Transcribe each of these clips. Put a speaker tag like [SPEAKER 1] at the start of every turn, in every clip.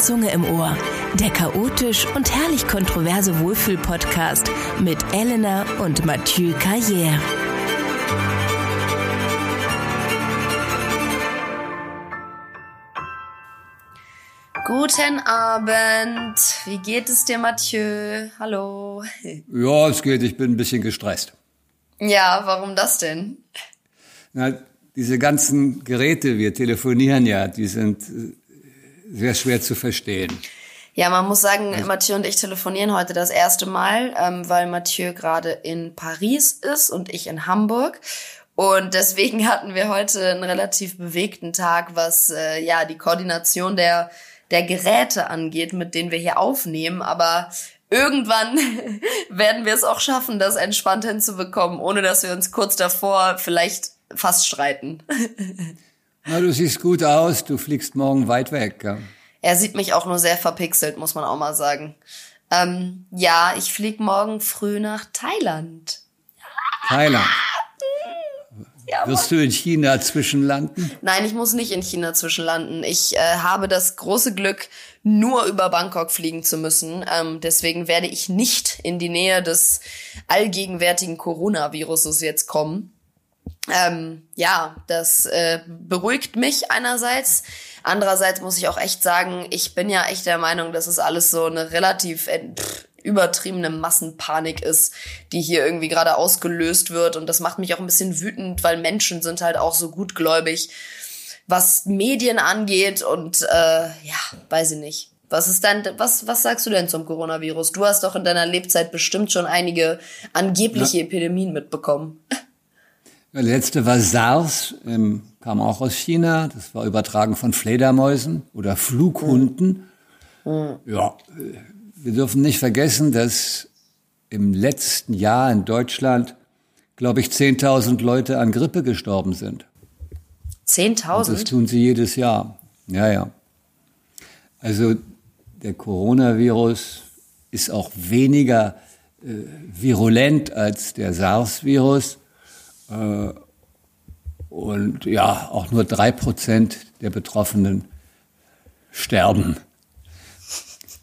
[SPEAKER 1] Zunge im Ohr. Der chaotisch und herrlich kontroverse Wohlfühl-Podcast mit Elena und Mathieu Carrière.
[SPEAKER 2] Guten Abend. Wie geht es dir, Mathieu? Hallo.
[SPEAKER 3] Ja, es geht. Ich bin ein bisschen gestresst.
[SPEAKER 2] Ja, warum das denn?
[SPEAKER 3] Na, diese ganzen Geräte, wir telefonieren ja, die sind äh, sehr schwer zu verstehen.
[SPEAKER 2] Ja, man muss sagen, Mathieu und ich telefonieren heute das erste Mal, ähm, weil Mathieu gerade in Paris ist und ich in Hamburg. Und deswegen hatten wir heute einen relativ bewegten Tag, was äh, ja die Koordination der der Geräte angeht, mit denen wir hier aufnehmen. Aber irgendwann werden wir es auch schaffen, das entspannt hinzubekommen, ohne dass wir uns kurz davor vielleicht fast streiten.
[SPEAKER 3] Na, du siehst gut aus, du fliegst morgen weit weg. Ja.
[SPEAKER 2] Er sieht mich auch nur sehr verpixelt, muss man auch mal sagen. Ähm, ja, ich flieg morgen früh nach Thailand.
[SPEAKER 3] Thailand. Ja, Wirst du in China zwischenlanden?
[SPEAKER 2] Nein, ich muss nicht in China zwischenlanden. Ich äh, habe das große Glück, nur über Bangkok fliegen zu müssen. Ähm, deswegen werde ich nicht in die Nähe des allgegenwärtigen Coronaviruses jetzt kommen. Ähm, ja, das äh, beruhigt mich einerseits. Andererseits muss ich auch echt sagen, ich bin ja echt der Meinung, dass es alles so eine relativ pff, übertriebene Massenpanik ist, die hier irgendwie gerade ausgelöst wird. Und das macht mich auch ein bisschen wütend, weil Menschen sind halt auch so gutgläubig, was Medien angeht. Und äh, ja, weiß ich nicht. Was ist denn, was, was sagst du denn zum Coronavirus? Du hast doch in deiner Lebzeit bestimmt schon einige angebliche ja. Epidemien mitbekommen.
[SPEAKER 3] Der letzte war SARS, ähm, kam auch aus China. Das war übertragen von Fledermäusen oder Flughunden. Mhm. Ja, äh, wir dürfen nicht vergessen, dass im letzten Jahr in Deutschland, glaube ich, 10.000 Leute an Grippe gestorben sind.
[SPEAKER 2] 10.000?
[SPEAKER 3] Das tun sie jedes Jahr. Ja, ja. Also der Coronavirus ist auch weniger äh, virulent als der SARS-Virus. Äh, und ja, auch nur drei Prozent der Betroffenen sterben.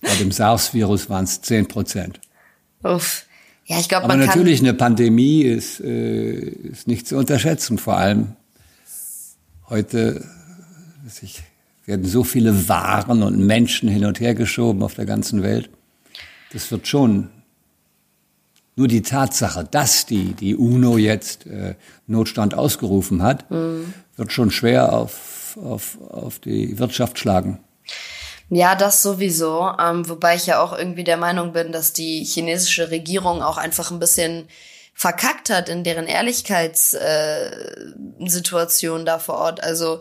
[SPEAKER 3] Bei dem SARS-Virus waren es 10 Prozent.
[SPEAKER 2] Uff. Ja, ich glaube,
[SPEAKER 3] Aber natürlich eine Pandemie ist, äh, ist nicht zu unterschätzen. Vor allem heute sich, werden so viele Waren und Menschen hin und her geschoben auf der ganzen Welt. Das wird schon nur die Tatsache, dass die, die UNO jetzt äh, Notstand ausgerufen hat, mhm. wird schon schwer auf, auf, auf die Wirtschaft schlagen.
[SPEAKER 2] Ja, das sowieso. Ähm, wobei ich ja auch irgendwie der Meinung bin, dass die chinesische Regierung auch einfach ein bisschen verkackt hat in deren Ehrlichkeitssituation äh, da vor Ort. Also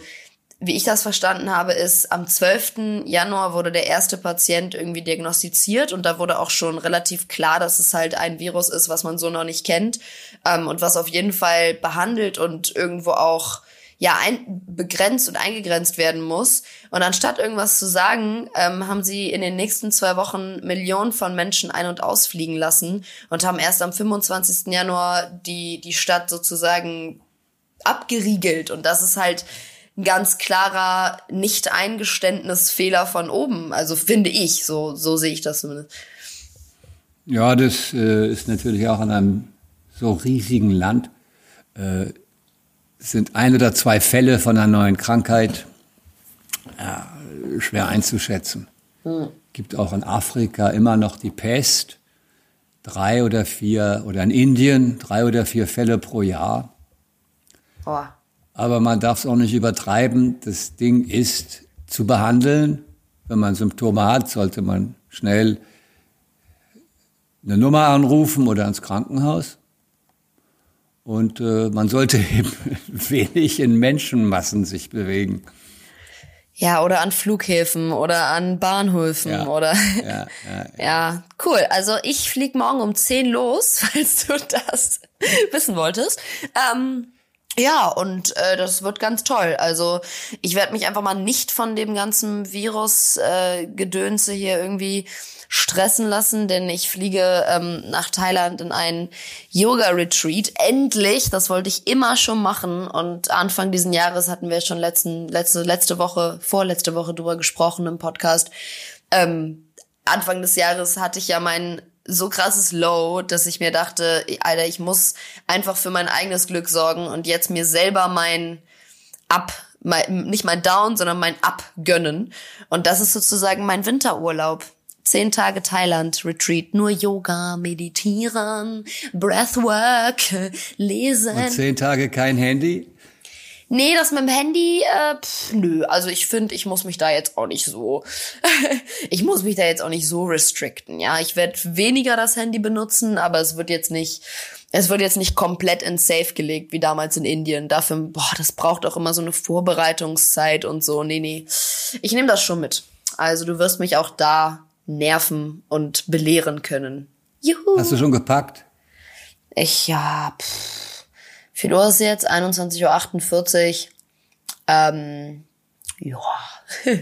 [SPEAKER 2] wie ich das verstanden habe, ist am 12. Januar wurde der erste Patient irgendwie diagnostiziert und da wurde auch schon relativ klar, dass es halt ein Virus ist, was man so noch nicht kennt ähm, und was auf jeden Fall behandelt und irgendwo auch ja ein, begrenzt und eingegrenzt werden muss. Und anstatt irgendwas zu sagen, ähm, haben sie in den nächsten zwei Wochen Millionen von Menschen ein- und ausfliegen lassen und haben erst am 25. Januar die, die Stadt sozusagen abgeriegelt. Und das ist halt ein ganz klarer Nicht-Eingeständnis-Fehler von oben. Also finde ich, so, so sehe ich das zumindest.
[SPEAKER 3] Ja, das äh, ist natürlich auch in einem so riesigen Land äh, sind ein oder zwei Fälle von einer neuen Krankheit ja, schwer einzuschätzen. Hm. Gibt auch in Afrika immer noch die Pest, drei oder vier, oder in Indien drei oder vier Fälle pro Jahr. Oh. Aber man darf es auch nicht übertreiben. Das Ding ist zu behandeln. Wenn man Symptome hat, sollte man schnell eine Nummer anrufen oder ins Krankenhaus. Und äh, man sollte eben wenig in Menschenmassen sich bewegen.
[SPEAKER 2] Ja, oder an Flughäfen oder an Bahnhöfen ja, oder. Ja, ja, ja. ja, cool. Also ich flieg morgen um 10 los, falls du das wissen wolltest. Ähm, Ja, und äh, das wird ganz toll. Also ich werde mich einfach mal nicht von dem ganzen Virus-Gedönse äh, hier irgendwie stressen lassen, denn ich fliege ähm, nach Thailand in einen Yoga-Retreat. Endlich, das wollte ich immer schon machen. Und Anfang diesen Jahres hatten wir schon letzten, letzte, letzte Woche, vorletzte Woche drüber gesprochen im Podcast. Ähm, Anfang des Jahres hatte ich ja meinen so krasses Low, dass ich mir dachte, Alter, ich muss einfach für mein eigenes Glück sorgen und jetzt mir selber mein Up, mein, nicht mein Down, sondern mein Up gönnen. Und das ist sozusagen mein Winterurlaub. Zehn Tage Thailand Retreat, nur Yoga, meditieren, Breathwork, lesen.
[SPEAKER 3] Und zehn Tage kein Handy?
[SPEAKER 2] Nee, das mit dem Handy, äh, pff, nö. Also ich finde, ich muss mich da jetzt auch nicht so, ich muss mich da jetzt auch nicht so restricten. Ja, ich werde weniger das Handy benutzen, aber es wird jetzt nicht, es wird jetzt nicht komplett in Safe gelegt wie damals in Indien. Dafür, boah, das braucht auch immer so eine Vorbereitungszeit und so. Nee, nee. Ich nehme das schon mit. Also du wirst mich auch da nerven und belehren können.
[SPEAKER 3] Juhu. Hast du schon gepackt?
[SPEAKER 2] Ich ja. Pff viel Uhr ist jetzt? 21.48 Uhr. Ähm, ja.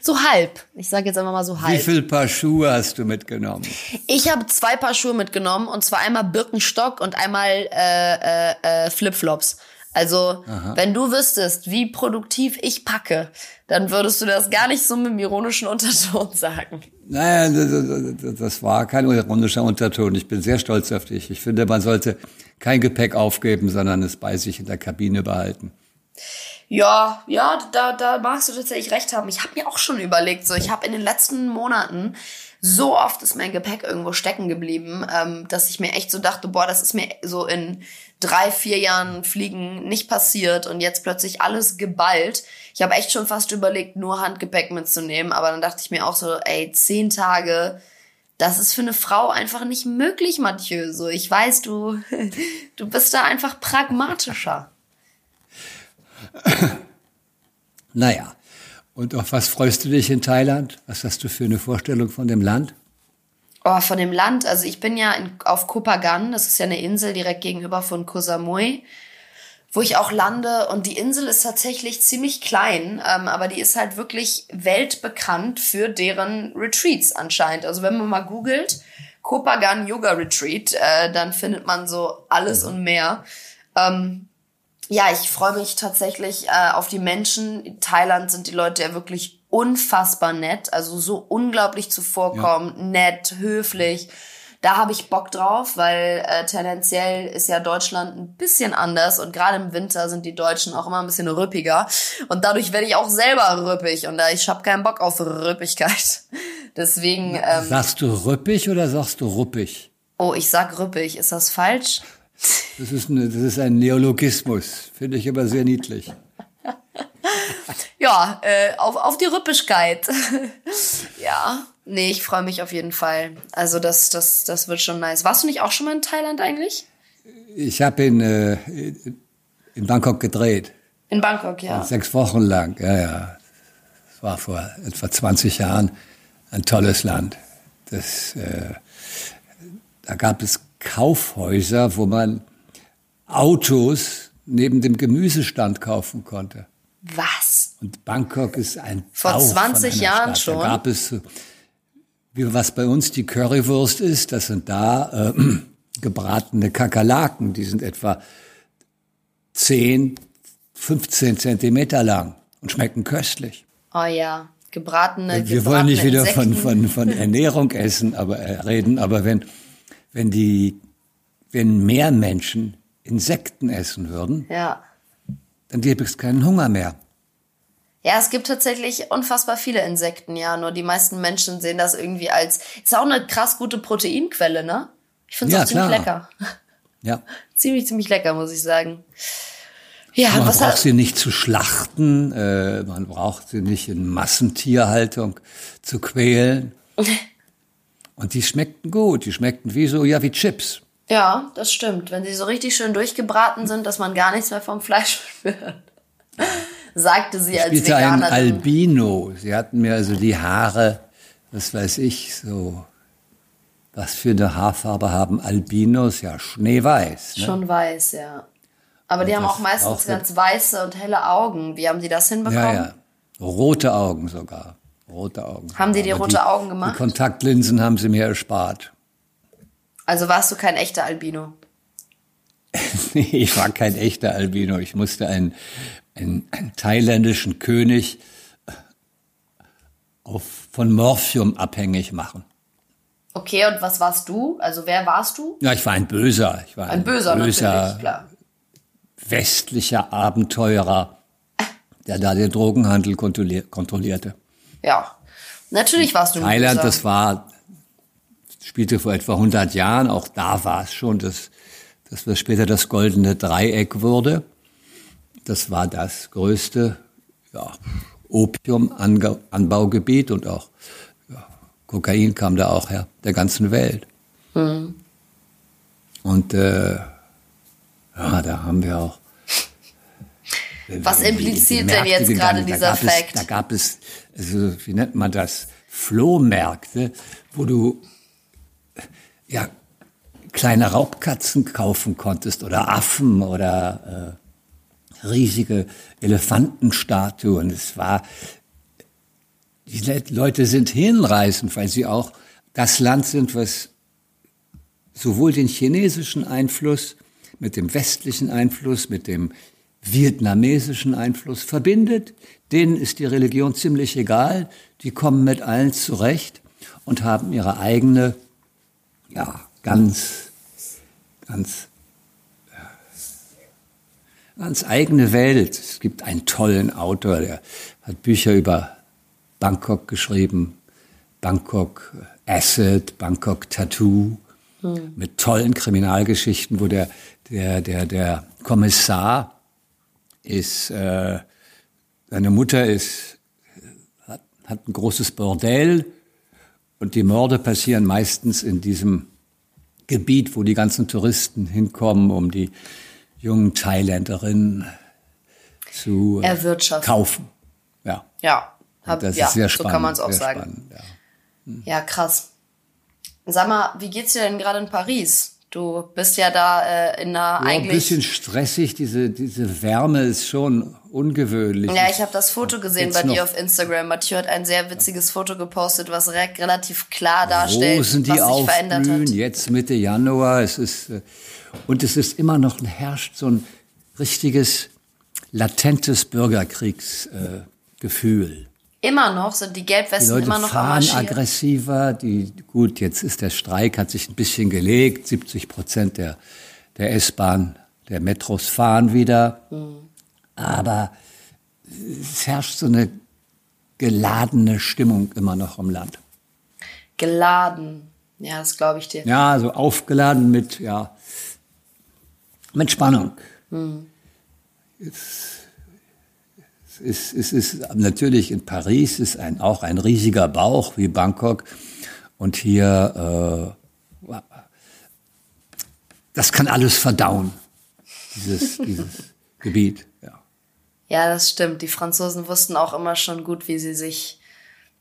[SPEAKER 2] so halb. Ich sage jetzt einfach mal so halb.
[SPEAKER 3] Wie viel Paar Schuhe hast du mitgenommen?
[SPEAKER 2] Ich habe zwei Paar Schuhe mitgenommen und zwar einmal Birkenstock und einmal äh, äh, äh, Flipflops. Also, Aha. wenn du wüsstest, wie produktiv ich packe, dann würdest du das gar nicht so mit dem ironischen Unterton sagen.
[SPEAKER 3] Naja, das, das war kein ironischer Unterton. Ich bin sehr stolz auf dich. Ich finde, man sollte kein Gepäck aufgeben, sondern es bei sich in der Kabine behalten.
[SPEAKER 2] Ja, ja, da, da magst du tatsächlich recht haben. Ich habe mir auch schon überlegt, so ich habe in den letzten Monaten so oft ist mein Gepäck irgendwo stecken geblieben, ähm, dass ich mir echt so dachte, boah, das ist mir so in drei, vier Jahren Fliegen nicht passiert und jetzt plötzlich alles geballt. Ich habe echt schon fast überlegt, nur Handgepäck mitzunehmen, aber dann dachte ich mir auch so, ey, zehn Tage, das ist für eine Frau einfach nicht möglich, Mathieu. So, ich weiß, du, du bist da einfach pragmatischer.
[SPEAKER 3] Naja, und auf was freust du dich in Thailand? Was hast du für eine Vorstellung von dem Land?
[SPEAKER 2] Oh, von dem Land, also ich bin ja in, auf Kopagan, das ist ja eine Insel direkt gegenüber von Koh wo ich auch lande. Und die Insel ist tatsächlich ziemlich klein, ähm, aber die ist halt wirklich weltbekannt für deren Retreats anscheinend. Also wenn man mal googelt, Kopagan Yoga Retreat, äh, dann findet man so alles und mehr. Ähm, ja, ich freue mich tatsächlich äh, auf die Menschen. In Thailand sind die Leute ja wirklich unfassbar nett, also so unglaublich zuvorkommend, ja. nett, höflich. Da habe ich Bock drauf, weil äh, tendenziell ist ja Deutschland ein bisschen anders und gerade im Winter sind die Deutschen auch immer ein bisschen rüppiger und dadurch werde ich auch selber rüppig und da ich habe keinen Bock auf Rüppigkeit. Deswegen ähm,
[SPEAKER 3] sagst du rüppig oder sagst du ruppig?
[SPEAKER 2] Oh, ich sag rüppig. Ist das falsch?
[SPEAKER 3] Das ist, eine, das ist ein Neologismus, finde ich aber sehr niedlich.
[SPEAKER 2] ja, äh, auf, auf die Rüppigkeit. ja, nee, ich freue mich auf jeden Fall. Also das, das, das wird schon nice. Warst du nicht auch schon mal in Thailand eigentlich?
[SPEAKER 3] Ich habe in, äh, in Bangkok gedreht.
[SPEAKER 2] In Bangkok, ja.
[SPEAKER 3] Sechs Wochen lang, ja, ja. Das war vor etwa 20 Jahren ein tolles Land. Das, äh, da gab es Kaufhäuser, wo man Autos neben dem Gemüsestand kaufen konnte.
[SPEAKER 2] Was?
[SPEAKER 3] Und Bangkok ist ein
[SPEAKER 2] Vor Bauch 20 Jahren
[SPEAKER 3] Stadt.
[SPEAKER 2] schon.
[SPEAKER 3] Da gab es, wie was bei uns die Currywurst ist, das sind da äh, gebratene Kakerlaken, die sind etwa 10, 15 Zentimeter lang und schmecken köstlich.
[SPEAKER 2] Oh ja, gebratene.
[SPEAKER 3] Wir gebratene wollen nicht wieder von, von, von Ernährung essen, aber äh, reden, aber wenn wenn die, wenn mehr Menschen Insekten essen würden,
[SPEAKER 2] ja.
[SPEAKER 3] Dann gäbe es keinen Hunger mehr.
[SPEAKER 2] Ja, es gibt tatsächlich unfassbar viele Insekten, ja. Nur die meisten Menschen sehen das irgendwie als, ist auch eine krass gute Proteinquelle, ne? Ich finde es ja, auch ziemlich lecker.
[SPEAKER 3] Ja.
[SPEAKER 2] ziemlich, ziemlich lecker, muss ich sagen. Ja,
[SPEAKER 3] man
[SPEAKER 2] was
[SPEAKER 3] braucht sie nicht zu schlachten, äh, man braucht sie nicht in Massentierhaltung zu quälen. Und die schmeckten gut. Die schmeckten wie so, ja, wie Chips.
[SPEAKER 2] Ja, das stimmt. Wenn sie so richtig schön durchgebraten sind, dass man gar nichts mehr vom Fleisch spürt. Sagte sie als
[SPEAKER 3] Spielte Veganerin. ein Albino. Sie hatten mir also die Haare, was weiß ich, so, was für eine Haarfarbe haben Albinos? Ja, schneeweiß.
[SPEAKER 2] Ne? Schon weiß, ja. Aber die
[SPEAKER 3] Und
[SPEAKER 2] haben
[SPEAKER 3] das
[SPEAKER 2] auch meistens
[SPEAKER 3] auch
[SPEAKER 2] ganz weiße und helle Augen. Wie haben die das hinbekommen?
[SPEAKER 3] Ja, ja. Rote Augen sogar. Rote Augen.
[SPEAKER 2] Haben die die rote Augen gemacht?
[SPEAKER 3] Die Kontaktlinsen haben sie mir erspart.
[SPEAKER 2] Also warst du kein echter Albino?
[SPEAKER 3] Nee, ich war kein echter Albino. Ich musste einen, einen, einen thailändischen König auf, von Morphium abhängig machen.
[SPEAKER 2] Okay, und was warst du? Also wer warst du?
[SPEAKER 3] Ja, ich war ein Böser. Ich war
[SPEAKER 2] Ein böser, natürlich, klar.
[SPEAKER 3] westlicher Abenteurer, der da den Drogenhandel kontrollier kontrollierte.
[SPEAKER 2] Ja. Natürlich warst du ein
[SPEAKER 3] Thailand,
[SPEAKER 2] böser.
[SPEAKER 3] das war, spielte vor etwa 100 Jahren, auch da war es schon, dass, dass wir später das goldene Dreieck wurde. Das war das größte ja, Opiumanbaugebiet und auch ja, Kokain kam da auch her, der ganzen Welt.
[SPEAKER 2] Mhm.
[SPEAKER 3] Und äh, ja, da haben wir auch.
[SPEAKER 2] Was
[SPEAKER 3] die- die
[SPEAKER 2] impliziert denn jetzt gerade dieser
[SPEAKER 3] gab es, da gab es, also, wie nennt man das? Flohmärkte, wo du ja kleine Raubkatzen kaufen konntest oder Affen oder äh, riesige Elefantenstatuen. Es war die Le- Leute sind hinreißend, weil sie auch das Land sind, was sowohl den chinesischen Einfluss mit dem westlichen Einfluss, mit dem vietnamesischen Einfluss verbindet. Denen ist die Religion ziemlich egal. Die kommen mit allen zurecht und haben ihre eigene, ja, ganz, ganz, ganz eigene Welt. Es gibt einen tollen Autor, der hat Bücher über Bangkok geschrieben. Bangkok Acid, Bangkok Tattoo, mit tollen Kriminalgeschichten, wo der, der, der, der Kommissar ist, äh, seine Mutter ist, hat, hat ein großes Bordell und die Morde passieren meistens in diesem Gebiet, wo die ganzen Touristen hinkommen, um die jungen Thailänderinnen zu äh,
[SPEAKER 2] Erwirtschaften.
[SPEAKER 3] kaufen. Ja.
[SPEAKER 2] Ja. Hab,
[SPEAKER 3] das
[SPEAKER 2] ja,
[SPEAKER 3] ist sehr
[SPEAKER 2] so
[SPEAKER 3] spannend.
[SPEAKER 2] kann man es auch sagen.
[SPEAKER 3] Spannend, ja.
[SPEAKER 2] Ja, krass. Sag mal, wie geht's dir denn gerade in Paris? Du bist ja da äh, in einer
[SPEAKER 3] Ja, ein
[SPEAKER 2] eigentlich.
[SPEAKER 3] bisschen stressig, diese, diese Wärme ist schon ungewöhnlich.
[SPEAKER 2] Ja, ich habe das Foto gesehen
[SPEAKER 3] Jetzt
[SPEAKER 2] bei dir auf Instagram. Mathieu hat ein sehr witziges Foto gepostet, was re relativ klar darstellt,
[SPEAKER 3] Rosen, die
[SPEAKER 2] was sich verändert
[SPEAKER 3] aufblühen,
[SPEAKER 2] hat.
[SPEAKER 3] jetzt Mitte Januar. Es ist, äh, und es ist immer noch, herrscht so ein richtiges, latentes Bürgerkriegsgefühl. Äh.
[SPEAKER 2] Immer noch sind die
[SPEAKER 3] Die
[SPEAKER 2] Gelbwesten
[SPEAKER 3] Leute
[SPEAKER 2] immer noch
[SPEAKER 3] fahren aggressiver. Die, gut, jetzt ist der Streik, hat sich ein bisschen gelegt. 70 Prozent der, der S-Bahn, der Metros fahren wieder. Aber es herrscht so eine geladene Stimmung immer noch im Land.
[SPEAKER 2] Geladen. Ja, das glaube ich dir.
[SPEAKER 3] Ja, so aufgeladen mit, ja, mit Spannung. Es, es, ist, es ist natürlich in Paris ist ein, auch ein riesiger Bauch wie Bangkok und hier äh, das kann alles verdauen dieses dieses Gebiet. Ja.
[SPEAKER 2] Ja, das stimmt. Die Franzosen wussten auch immer schon gut, wie sie sich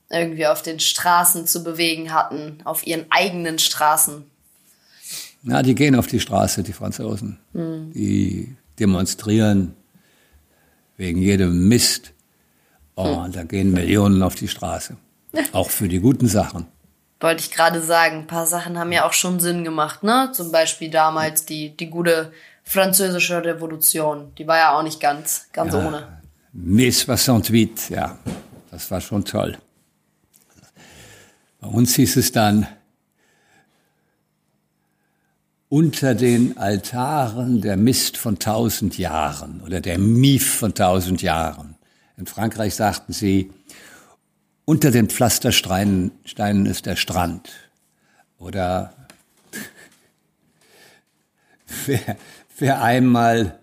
[SPEAKER 2] irgendwie auf den Straßen zu bewegen hatten, auf ihren eigenen Straßen.
[SPEAKER 3] Na, die gehen auf die Straße, die Franzosen. Die demonstrieren wegen jedem Mist. Oh, da gehen Millionen auf die Straße. Auch für die guten Sachen.
[SPEAKER 2] Wollte ich gerade sagen, ein paar Sachen haben ja auch schon Sinn gemacht, ne? Zum Beispiel damals die, die gute französische Revolution. Die war ja auch nicht ganz, ganz ohne.
[SPEAKER 3] Mai 68, ja, das war schon toll. Bei uns hieß es dann, unter den Altaren der Mist von tausend Jahren oder der Mief von tausend Jahren. In Frankreich sagten sie, unter den Pflastersteinen Steinen ist der Strand. Oder wer, wer einmal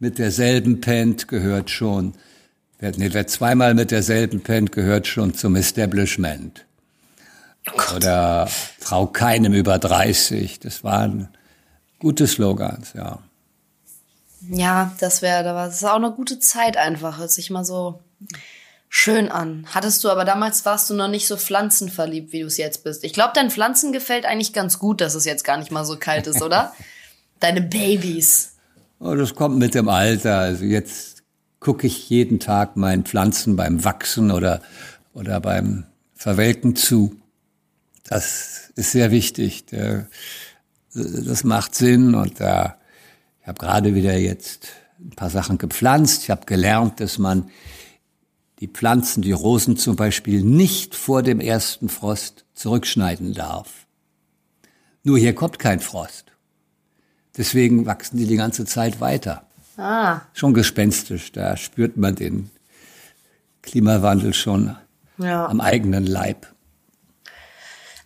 [SPEAKER 3] mit derselben pennt, gehört schon, wer, nee, wer zweimal mit derselben pennt, gehört schon zum Establishment. Oder trau keinem über 30. Das waren gute Slogans, ja.
[SPEAKER 2] Ja, das wäre, da war das ist auch eine gute Zeit einfach. Hört sich mal so schön an. Hattest du aber damals warst du noch nicht so pflanzenverliebt, wie du es jetzt bist. Ich glaube, deinen Pflanzen gefällt eigentlich ganz gut, dass es jetzt gar nicht mal so kalt ist, oder? Deine Babys.
[SPEAKER 3] Oh, das kommt mit dem Alter. Also jetzt gucke ich jeden Tag meinen Pflanzen beim Wachsen oder, oder beim Verwelken zu. Das ist sehr wichtig. Das macht Sinn und da, ich habe gerade wieder jetzt ein paar Sachen gepflanzt. Ich habe gelernt, dass man die Pflanzen, die Rosen zum Beispiel, nicht vor dem ersten Frost zurückschneiden darf. Nur hier kommt kein Frost. Deswegen wachsen die die ganze Zeit weiter. Ah. Schon gespenstisch, da spürt man den Klimawandel schon ja. am eigenen Leib.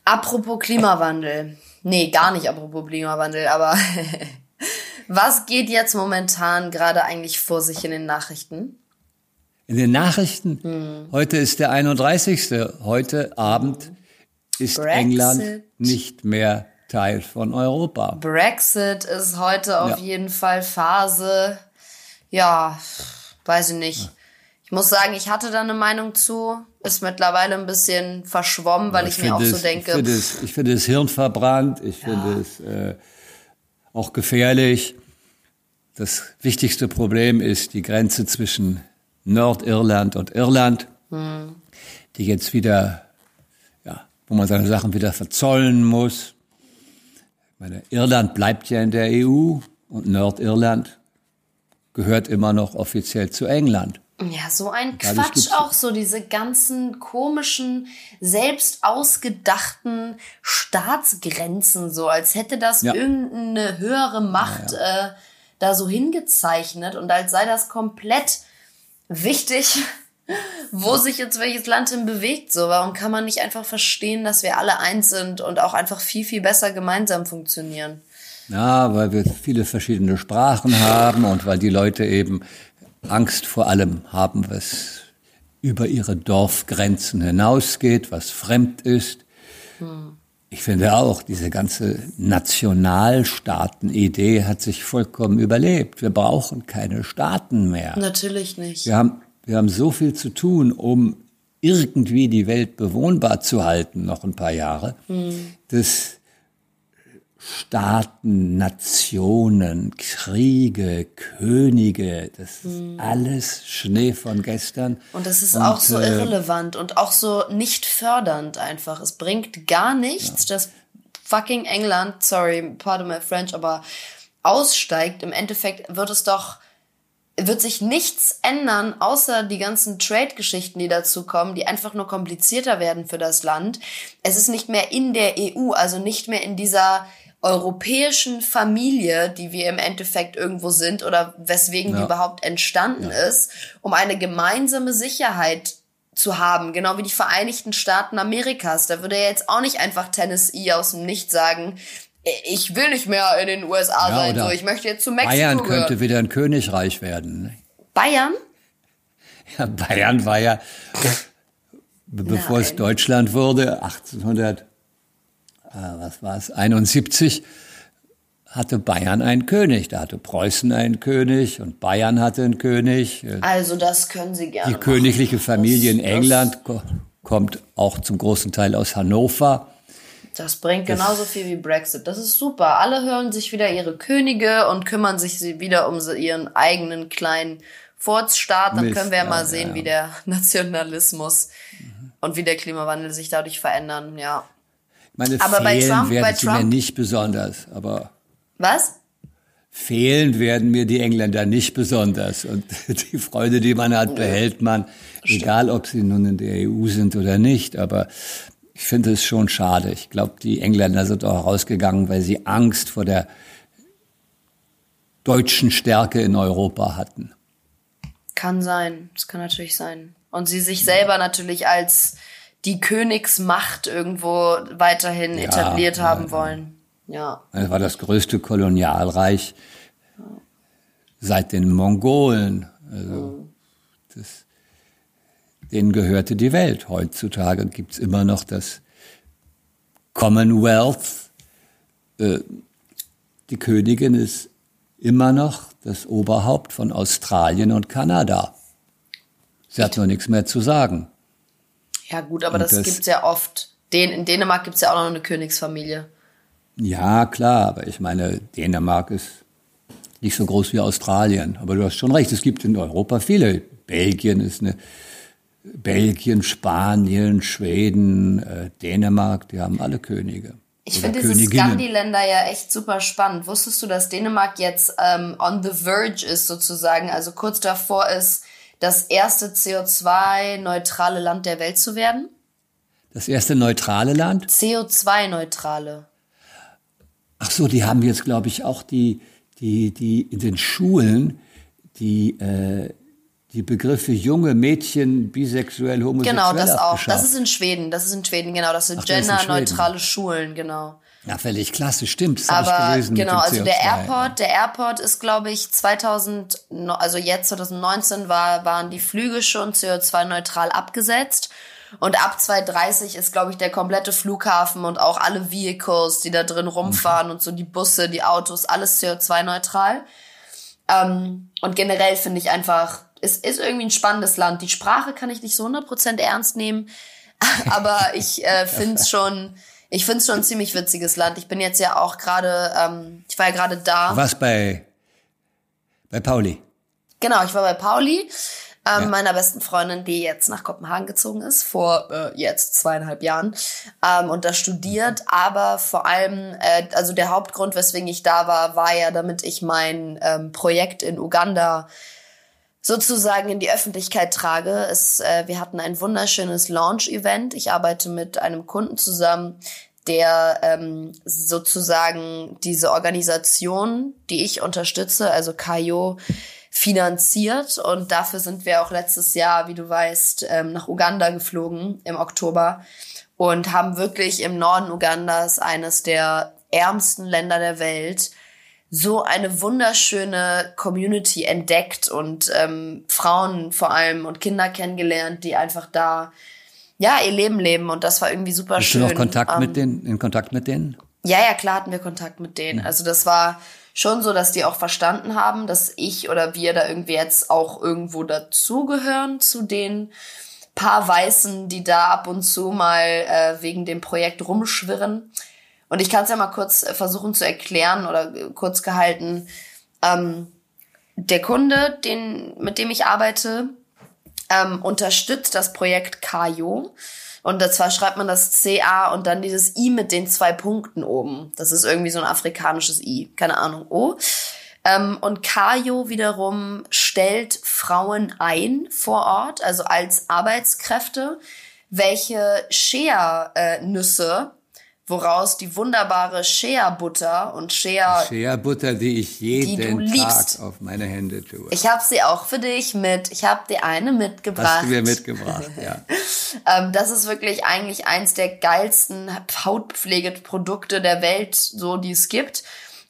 [SPEAKER 2] Apropos Klimawandel. Nee, gar nicht apropos Klimawandel, aber was geht jetzt momentan gerade eigentlich vor sich in den Nachrichten?
[SPEAKER 3] In den Nachrichten? Hm. Heute ist der 31. Heute Abend ist Brexit. England nicht mehr Teil von Europa.
[SPEAKER 2] Brexit ist heute auf ja. jeden Fall Phase. Ja, weiß ich nicht. Ich muss sagen, ich hatte da eine Meinung zu. Ist mittlerweile ein bisschen verschwommen, weil ich, ich mir auch
[SPEAKER 3] es,
[SPEAKER 2] so denke.
[SPEAKER 3] Ich finde es, ich finde es hirnverbrannt. Ich ja. finde es äh, auch gefährlich. Das wichtigste Problem ist die Grenze zwischen Nordirland und Irland, hm. die jetzt wieder, ja, wo man seine Sachen wieder verzollen muss. Ich meine, Irland bleibt ja in der EU und Nordirland gehört immer noch offiziell zu England.
[SPEAKER 2] Ja, so ein Quatsch auch so, diese ganzen komischen, selbst ausgedachten Staatsgrenzen, so als hätte das ja. irgendeine höhere Macht ja, ja. Äh, da so hingezeichnet und als sei das komplett wichtig, wo sich jetzt welches Land hin bewegt. So, warum kann man nicht einfach verstehen, dass wir alle eins sind und auch einfach viel, viel besser gemeinsam funktionieren?
[SPEAKER 3] Ja, weil wir viele verschiedene Sprachen haben und weil die Leute eben Angst vor allem haben, was über ihre Dorfgrenzen hinausgeht, was fremd ist. Hm. Ich finde auch, diese ganze Nationalstaaten-Idee hat sich vollkommen überlebt. Wir brauchen keine Staaten mehr.
[SPEAKER 2] Natürlich nicht.
[SPEAKER 3] Wir haben, wir haben so viel zu tun, um irgendwie die Welt bewohnbar zu halten, noch ein paar Jahre, hm. dass Staaten, Nationen, Kriege, Könige, das ist hm. alles Schnee von gestern.
[SPEAKER 2] Und das ist und, auch so äh, irrelevant und auch so nicht fördernd einfach. Es bringt gar nichts, ja. dass fucking England, sorry, pardon my French, aber aussteigt. Im Endeffekt wird es doch wird sich nichts ändern, außer die ganzen Trade-Geschichten, die dazu kommen, die einfach nur komplizierter werden für das Land. Es ist nicht mehr in der EU, also nicht mehr in dieser europäischen Familie, die wir im Endeffekt irgendwo sind oder weswegen ja. die überhaupt entstanden ja. ist, um eine gemeinsame Sicherheit zu haben, genau wie die Vereinigten Staaten Amerikas. Da würde er jetzt auch nicht einfach Tennessee aus dem Nichts sagen, ich will nicht mehr in den USA ja, sein, so ich möchte jetzt zu Mexiko.
[SPEAKER 3] Bayern könnte wieder ein Königreich werden.
[SPEAKER 2] Bayern?
[SPEAKER 3] Ja, Bayern war ja, bevor Nein. es Deutschland wurde, 1800 äh, was war es, 71, hatte Bayern einen König. Da hatte Preußen einen König und Bayern hatte einen König.
[SPEAKER 2] Also das können Sie gerne.
[SPEAKER 3] Die machen. königliche Familie das, in England kommt auch zum großen Teil aus Hannover.
[SPEAKER 2] Das bringt genauso viel wie Brexit. Das ist super. Alle hören sich wieder ihre Könige und kümmern sich wieder um ihren eigenen kleinen Furzstaat. Dann können wir ja mal sehen, ja. wie der Nationalismus mhm. und wie der Klimawandel sich dadurch verändern. Ja.
[SPEAKER 3] Meine aber bei Trump, werden bei Trump, mir nicht besonders, aber.
[SPEAKER 2] Was?
[SPEAKER 3] Fehlen werden mir die Engländer nicht besonders. Und die Freude, die man hat, behält man, Stimmt. egal ob sie nun in der EU sind oder nicht. Aber ich finde es schon schade. Ich glaube, die Engländer sind auch rausgegangen, weil sie Angst vor der deutschen Stärke in Europa hatten.
[SPEAKER 2] Kann sein. Das kann natürlich sein. Und sie sich selber natürlich als die Königsmacht irgendwo weiterhin ja, etabliert haben ja, wollen. Ja.
[SPEAKER 3] Das war das größte Kolonialreich seit den Mongolen. Also das, denen gehörte die Welt. Heutzutage gibt's immer noch das Commonwealth. Äh, die Königin ist immer noch das Oberhaupt von Australien und Kanada. Sie hat nur nichts mehr zu sagen.
[SPEAKER 2] Ja, gut, aber das, das gibt's ja oft. Den, in Dänemark gibt's ja auch noch eine Königsfamilie.
[SPEAKER 3] Ja, klar, aber ich meine, Dänemark ist nicht so groß wie Australien. Aber du hast schon recht, es gibt in Europa viele. Belgien ist eine Belgien, Spanien, Schweden, äh, Dänemark, die haben alle Könige.
[SPEAKER 2] Ich finde diese Scandi-Länder ja echt super spannend. Wusstest du, dass Dänemark jetzt ähm, on the verge ist sozusagen, also kurz davor ist, das erste CO2-neutrale Land der Welt zu werden?
[SPEAKER 3] Das erste neutrale Land?
[SPEAKER 2] CO2-neutrale.
[SPEAKER 3] Ach so, die haben jetzt, glaube ich, auch die, die, die in den Schulen die äh, die Begriffe junge Mädchen, bisexuell, homosexuell
[SPEAKER 2] Genau, das auch. Das ist in Schweden. Das ist in Schweden, genau. Das sind genderneutrale Schulen, genau.
[SPEAKER 3] Ja, völlig klasse, stimmt. Das
[SPEAKER 2] Aber
[SPEAKER 3] ich gelesen
[SPEAKER 2] genau, also der Airport, der Airport ist, glaube ich, 2000, also jetzt 2019 war, waren die Flüge schon CO2-neutral abgesetzt. Und ab 2030 ist, glaube ich, der komplette Flughafen und auch alle Vehicles, die da drin rumfahren mhm. und so die Busse, die Autos, alles CO2-neutral. Ähm, und generell finde ich einfach es ist irgendwie ein spannendes Land. Die Sprache kann ich nicht so 100% ernst nehmen, aber ich äh, finde es schon, ich finde es schon ein ziemlich witziges Land. Ich bin jetzt ja auch gerade, ähm, ich war ja gerade da.
[SPEAKER 3] Was bei, bei Pauli?
[SPEAKER 2] Genau, ich war bei Pauli, ähm, ja. meiner besten Freundin, die jetzt nach Kopenhagen gezogen ist, vor äh, jetzt zweieinhalb Jahren, ähm, und da studiert. Aber vor allem, äh, also der Hauptgrund, weswegen ich da war, war ja, damit ich mein ähm, Projekt in Uganda sozusagen in die Öffentlichkeit trage. Es, äh, wir hatten ein wunderschönes Launch-Event. Ich arbeite mit einem Kunden zusammen, der ähm, sozusagen diese Organisation, die ich unterstütze, also Kayo, finanziert. Und dafür sind wir auch letztes Jahr, wie du weißt, ähm, nach Uganda geflogen im Oktober und haben wirklich im Norden Ugandas eines der ärmsten Länder der Welt so eine wunderschöne Community entdeckt und ähm, Frauen vor allem und Kinder kennengelernt, die einfach da ja ihr Leben leben und das war irgendwie super
[SPEAKER 3] Bist
[SPEAKER 2] schön.
[SPEAKER 3] Du noch Kontakt
[SPEAKER 2] ähm,
[SPEAKER 3] mit denen, in Kontakt mit denen?
[SPEAKER 2] Ja, ja, klar hatten wir Kontakt mit denen. Also das war schon so, dass die auch verstanden haben, dass ich oder wir da irgendwie jetzt auch irgendwo dazugehören zu den paar Weißen, die da ab und zu mal äh, wegen dem Projekt rumschwirren. Und ich kann es ja mal kurz äh, versuchen zu erklären oder äh, kurz gehalten. Ähm, der Kunde, den, mit dem ich arbeite, ähm, unterstützt das Projekt Kayo. Und zwar schreibt man das CA und dann dieses I mit den zwei Punkten oben. Das ist irgendwie so ein afrikanisches I. Keine Ahnung. O. Ähm, und Kayo wiederum stellt Frauen ein vor Ort, also als Arbeitskräfte, welche Shea-Nüsse woraus die wunderbare Shea-Butter und Shea...
[SPEAKER 3] Shea-Butter, die ich jeden die Tag auf meine Hände tue.
[SPEAKER 2] Ich habe sie auch für dich mit. Ich habe dir eine mitgebracht. Hast
[SPEAKER 3] du mir mitgebracht, ja.
[SPEAKER 2] ähm, das ist wirklich eigentlich eins der geilsten Hautpflegeprodukte der Welt, so die es gibt.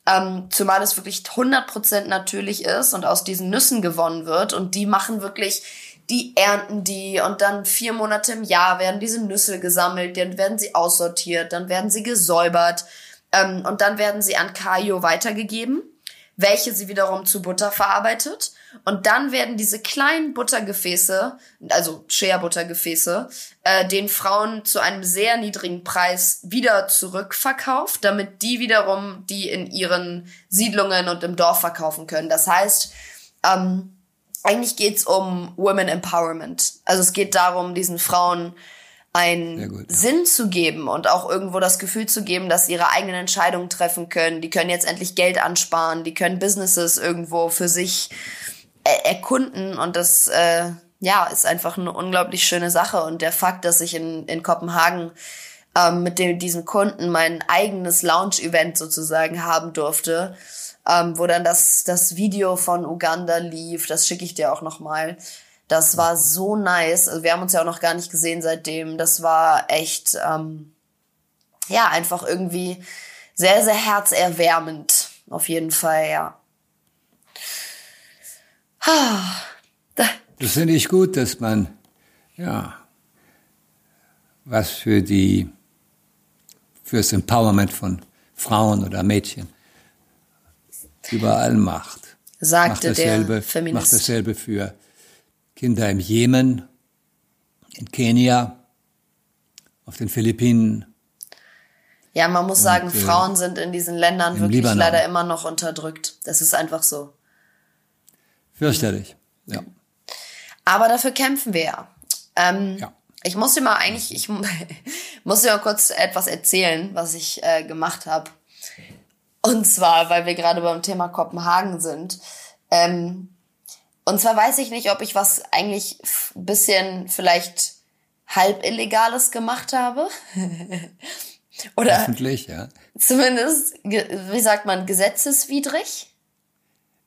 [SPEAKER 2] Ähm, zumal es wirklich 100% natürlich ist und aus diesen Nüssen gewonnen wird. Und die machen wirklich die ernten die und dann vier Monate im Jahr werden diese Nüsse gesammelt, dann werden sie aussortiert, dann werden sie gesäubert ähm, und dann werden sie an Kayo weitergegeben, welche sie wiederum zu Butter verarbeitet und dann werden diese kleinen Buttergefäße, also Shea-Buttergefäße, äh, den Frauen zu einem sehr niedrigen Preis wieder zurückverkauft, damit die wiederum die in ihren Siedlungen und im Dorf verkaufen können. Das heißt, ähm, eigentlich geht's um Women Empowerment. Also es geht darum, diesen Frauen einen gut, ja. Sinn zu geben und auch irgendwo das Gefühl zu geben, dass sie ihre eigenen Entscheidungen treffen können. Die können jetzt endlich Geld ansparen, die können Businesses irgendwo für sich er erkunden und das äh, ja ist einfach eine unglaublich schöne Sache und der Fakt, dass ich in, in Kopenhagen ähm, mit dem, diesen Kunden mein eigenes Lounge-Event sozusagen haben durfte, ähm, wo dann das, das Video von Uganda lief. Das schicke ich dir auch nochmal. Das war so nice. Also wir haben uns ja auch noch gar nicht gesehen seitdem. Das war echt, ähm, ja, einfach irgendwie sehr, sehr herzerwärmend. Auf jeden Fall, ja.
[SPEAKER 3] Das finde ich gut, dass man, ja, was für die, fürs Empowerment von Frauen oder Mädchen überall macht.
[SPEAKER 2] Sagte
[SPEAKER 3] macht dasselbe,
[SPEAKER 2] der Feminist.
[SPEAKER 3] Macht dasselbe für Kinder im Jemen, in Kenia, auf den Philippinen.
[SPEAKER 2] Ja, man muss
[SPEAKER 3] Und,
[SPEAKER 2] sagen,
[SPEAKER 3] äh,
[SPEAKER 2] Frauen sind in diesen Ländern wirklich
[SPEAKER 3] Libanon.
[SPEAKER 2] leider immer noch unterdrückt. Das ist einfach so.
[SPEAKER 3] Fürchterlich. Ja.
[SPEAKER 2] Aber dafür kämpfen wir ja. Ähm,
[SPEAKER 3] Ja.
[SPEAKER 2] Ich muss dir mal eigentlich, ich mu- muss dir mal kurz etwas erzählen, was ich äh, gemacht habe. Und zwar, weil wir gerade beim Thema Kopenhagen sind. Ähm, und zwar weiß ich nicht, ob ich was eigentlich f- bisschen vielleicht halb illegales gemacht habe. Oder
[SPEAKER 3] Hoffentlich, ja.
[SPEAKER 2] zumindest, wie sagt man, gesetzeswidrig?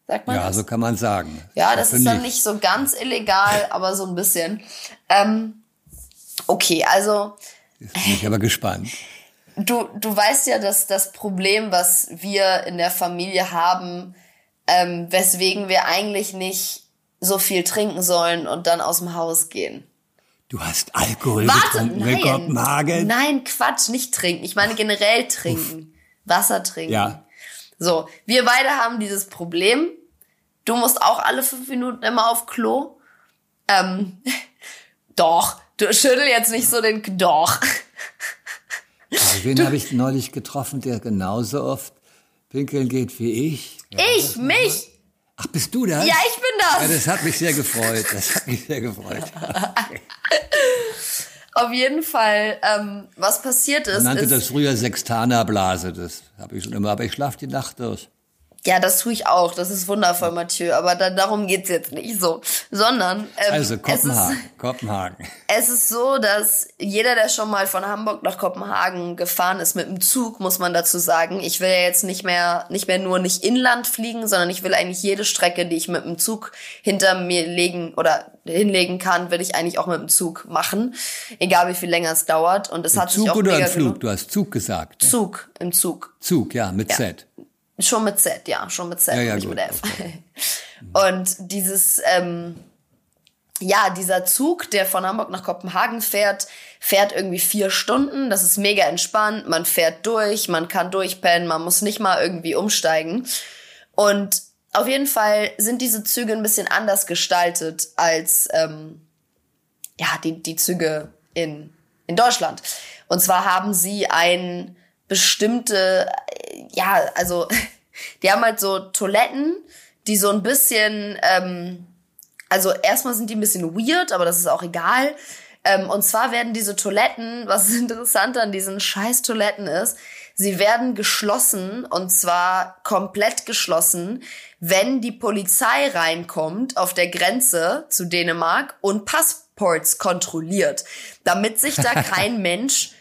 [SPEAKER 2] Sagt man
[SPEAKER 3] Ja,
[SPEAKER 2] das?
[SPEAKER 3] so kann man sagen.
[SPEAKER 2] Ja, das ist dann nicht so ganz illegal, aber so ein bisschen. Ähm, okay, also
[SPEAKER 3] Jetzt bin ich aber gespannt.
[SPEAKER 2] Du, du weißt ja, dass das Problem, was wir in der Familie haben, ähm, weswegen wir eigentlich nicht so viel trinken sollen und dann aus dem Haus gehen.
[SPEAKER 3] Du hast Alkohol
[SPEAKER 2] Warte,
[SPEAKER 3] getrunken in
[SPEAKER 2] nein.
[SPEAKER 3] Kopenhagen.
[SPEAKER 2] Nein, Quatsch, nicht trinken. Ich meine generell trinken. Wasser trinken.
[SPEAKER 3] Ja.
[SPEAKER 2] So, wir beide haben dieses Problem. Du musst auch alle fünf Minuten immer auf Klo. Ähm, doch. Du schüttel jetzt nicht so den Doch.
[SPEAKER 3] Also wen habe ich neulich getroffen, der genauso oft pinkeln geht wie ich? Ja.
[SPEAKER 2] Ich, mich.
[SPEAKER 3] Ach, bist du das?
[SPEAKER 2] Ja, ich bin das.
[SPEAKER 3] Ja, das hat mich sehr gefreut. Das hat mich sehr gefreut.
[SPEAKER 2] Auf jeden Fall, ähm, was passiert ist,
[SPEAKER 3] Man nannte
[SPEAKER 2] ist
[SPEAKER 3] das früher Sextanerblase. Das habe ich schon immer, aber ich schlafe die Nacht durch.
[SPEAKER 2] Ja, das tue ich auch. Das ist wundervoll, Mathieu. Aber da, darum geht's jetzt nicht so, sondern ähm,
[SPEAKER 3] Also
[SPEAKER 2] es ist,
[SPEAKER 3] Kopenhagen, Kopenhagen.
[SPEAKER 2] Es ist so, dass jeder, der schon mal von Hamburg nach Kopenhagen gefahren ist mit dem Zug, muss man dazu sagen, ich will ja jetzt nicht mehr, nicht mehr nur nicht inland fliegen, sondern ich will eigentlich jede Strecke, die ich mit dem Zug hinter mir legen oder hinlegen kann, will ich eigentlich auch mit dem Zug machen. Egal wie viel länger es dauert. Und es hat sich
[SPEAKER 3] Zug
[SPEAKER 2] auch
[SPEAKER 3] oder im Flug? Du hast Zug gesagt. ne?
[SPEAKER 2] Zug, im Zug.
[SPEAKER 3] Zug, ja, mit Z.
[SPEAKER 2] Schon mit Z, ja, schon mit Z,
[SPEAKER 3] Ja, ja,
[SPEAKER 2] nicht
[SPEAKER 3] gut,
[SPEAKER 2] mit F. Und dieses, ähm, ja, dieser Zug, der von Hamburg nach Kopenhagen fährt, fährt irgendwie vier Stunden. Das ist mega entspannt. Man fährt durch, man kann durchpennen, man muss nicht mal irgendwie umsteigen. Und auf jeden Fall sind diese Züge ein bisschen anders gestaltet als ähm, ja, die, die Züge in, in Deutschland. Und zwar haben sie ein bestimmte, ja, also die haben halt so Toiletten, die so ein bisschen, ähm, also erstmal sind die ein bisschen weird, aber das ist auch egal. Ähm, und zwar werden diese Toiletten, was interessant an diesen scheiß Toiletten ist, sie werden geschlossen und zwar komplett geschlossen, wenn die Polizei reinkommt auf der Grenze zu Dänemark und Passports kontrolliert, damit sich da kein Mensch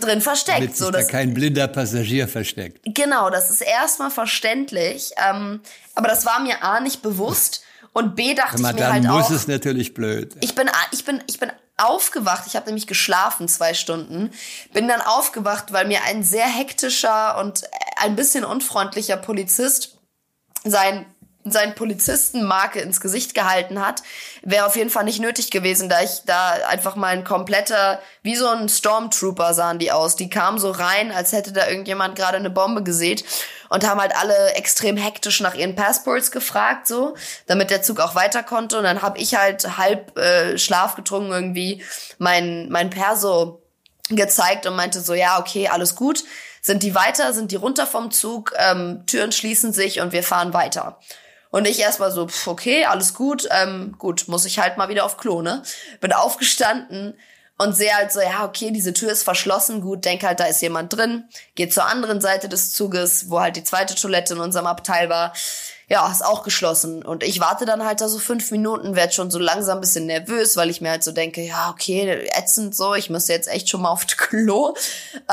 [SPEAKER 2] drin versteckt.
[SPEAKER 3] Damit
[SPEAKER 2] so,
[SPEAKER 3] da
[SPEAKER 2] das,
[SPEAKER 3] kein blinder Passagier versteckt.
[SPEAKER 2] Genau, das ist erstmal verständlich, ähm, aber das war mir A nicht bewusst und B dachte
[SPEAKER 3] Aber
[SPEAKER 2] ich mir
[SPEAKER 3] dann
[SPEAKER 2] halt
[SPEAKER 3] muss
[SPEAKER 2] auch,
[SPEAKER 3] es natürlich blöd.
[SPEAKER 2] ich bin, ich bin, ich bin aufgewacht. Ich habe nämlich geschlafen zwei Stunden. Bin dann aufgewacht, weil mir ein sehr hektischer und ein bisschen unfreundlicher Polizist sein sein Polizistenmarke ins Gesicht gehalten hat, wäre auf jeden Fall nicht nötig gewesen, da ich da einfach mal ein kompletter, wie so ein Stormtrooper sahen die aus. Die kamen so rein, als hätte da irgendjemand gerade eine Bombe gesät und haben halt alle extrem hektisch nach ihren Passports gefragt, so, damit der Zug auch weiter konnte. Und dann habe ich halt halb äh, schlafgetrunken irgendwie mein, mein Perso gezeigt und meinte so, ja, okay, alles gut. Sind die weiter, sind die runter vom Zug, ähm, Türen schließen sich und wir fahren weiter. Und ich erstmal so, pf, okay, alles gut, ähm, gut, muss ich halt mal wieder auf Klo, ne? Bin aufgestanden und sehe halt so, ja, okay, diese Tür ist verschlossen, gut, denk halt, da ist jemand drin, geht zur anderen Seite des Zuges, wo halt die zweite Toilette in unserem Abteil war. Ja, ist auch geschlossen. Und ich warte dann halt da so fünf Minuten, werd schon so langsam ein bisschen nervös, weil ich mir halt so denke, ja, okay, ätzend so, ich müsste jetzt echt schon mal auf Klo.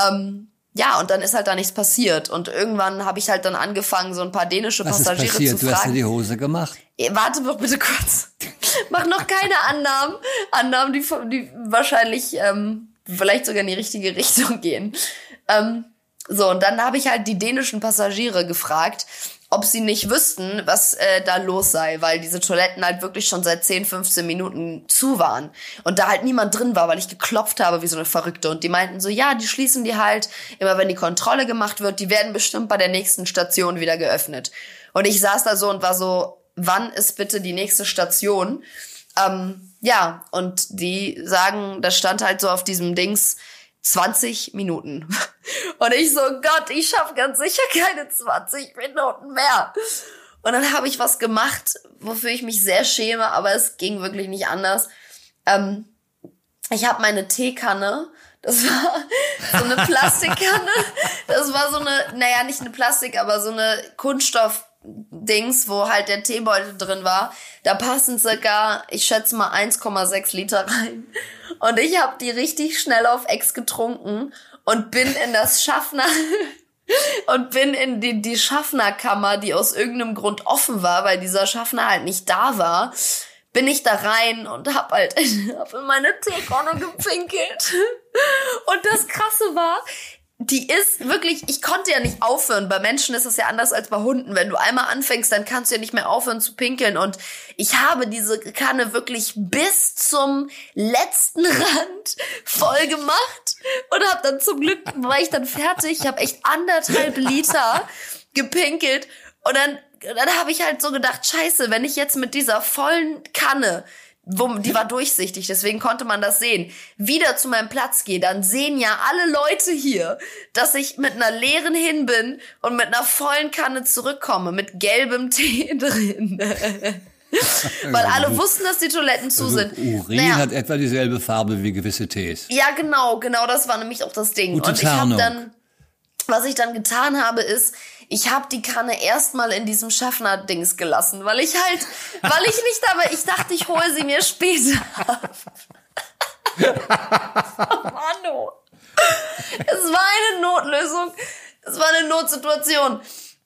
[SPEAKER 2] Ähm, ja, und dann ist halt da nichts passiert. Und irgendwann habe ich halt dann angefangen, so ein paar dänische
[SPEAKER 3] Was ist
[SPEAKER 2] Passagiere
[SPEAKER 3] passiert?
[SPEAKER 2] zu
[SPEAKER 3] Du hast dir
[SPEAKER 2] fragen.
[SPEAKER 3] die Hose gemacht.
[SPEAKER 2] Eh, Warte doch bitte kurz. Mach noch keine Annahmen. Annahmen, die, die wahrscheinlich ähm, vielleicht sogar in die richtige Richtung gehen. Ähm, so, und dann habe ich halt die dänischen Passagiere gefragt, ob sie nicht wüssten, was äh, da los sei, weil diese Toiletten halt wirklich schon seit 10, 15 Minuten zu waren und da halt niemand drin war, weil ich geklopft habe wie so eine Verrückte und die meinten so, ja, die schließen die halt immer, wenn die Kontrolle gemacht wird, die werden bestimmt bei der nächsten Station wieder geöffnet. Und ich saß da so und war so, wann ist bitte die nächste Station? Ähm, ja, und die sagen, das stand halt so auf diesem Dings, 20 Minuten. Und ich so, Gott, ich schaffe ganz sicher keine 20 Minuten mehr. Und dann habe ich was gemacht, wofür ich mich sehr schäme, aber es ging wirklich nicht anders. Ähm, ich habe meine Teekanne, das war so eine Plastikkanne, das war so eine, naja, nicht eine Plastik, aber so eine Kunststoff-Dings, wo halt der Teebeutel drin war. Da passen circa, ich schätze mal 1,6 Liter rein. Und ich habe die richtig schnell auf Ex getrunken und bin in das Schaffner und bin in die, die Schaffnerkammer, die aus irgendeinem Grund offen war, weil dieser Schaffner halt nicht da war, bin ich da rein und hab halt hab in meine Teekanne gepinkelt. Und das Krasse war, die ist wirklich, ich konnte ja nicht aufhören. Bei Menschen ist das ja anders als bei Hunden. Wenn du einmal anfängst, dann kannst du ja nicht mehr aufhören zu pinkeln. Und ich habe diese Kanne wirklich bis zum letzten Rand voll gemacht und habe dann zum Glück, war ich dann fertig, ich habe echt anderthalb Liter gepinkelt und dann dann habe ich halt so gedacht, scheiße, wenn ich jetzt mit dieser vollen Kanne wo, die war durchsichtig, deswegen konnte man das sehen, wieder zu meinem Platz gehe, dann sehen ja alle Leute hier, dass ich mit einer leeren hin bin und mit einer vollen Kanne zurückkomme, mit gelbem Tee drin. Weil alle wussten, dass die Toiletten zu
[SPEAKER 3] Also
[SPEAKER 2] sind.
[SPEAKER 3] Urin
[SPEAKER 2] Naja.
[SPEAKER 3] hat etwa dieselbe Farbe wie gewisse Tees.
[SPEAKER 2] Ja, genau, genau, das war nämlich auch das Ding.
[SPEAKER 3] Gute
[SPEAKER 2] und ich habe dann, was ich dann getan habe, ist, ich habe die Kanne erstmal in diesem Schaffner-Dings gelassen, weil ich halt, weil ich nicht, aber ich dachte, ich hole sie mir später. oh Mann, oh. Es war eine Notlösung. Es war eine Notsituation.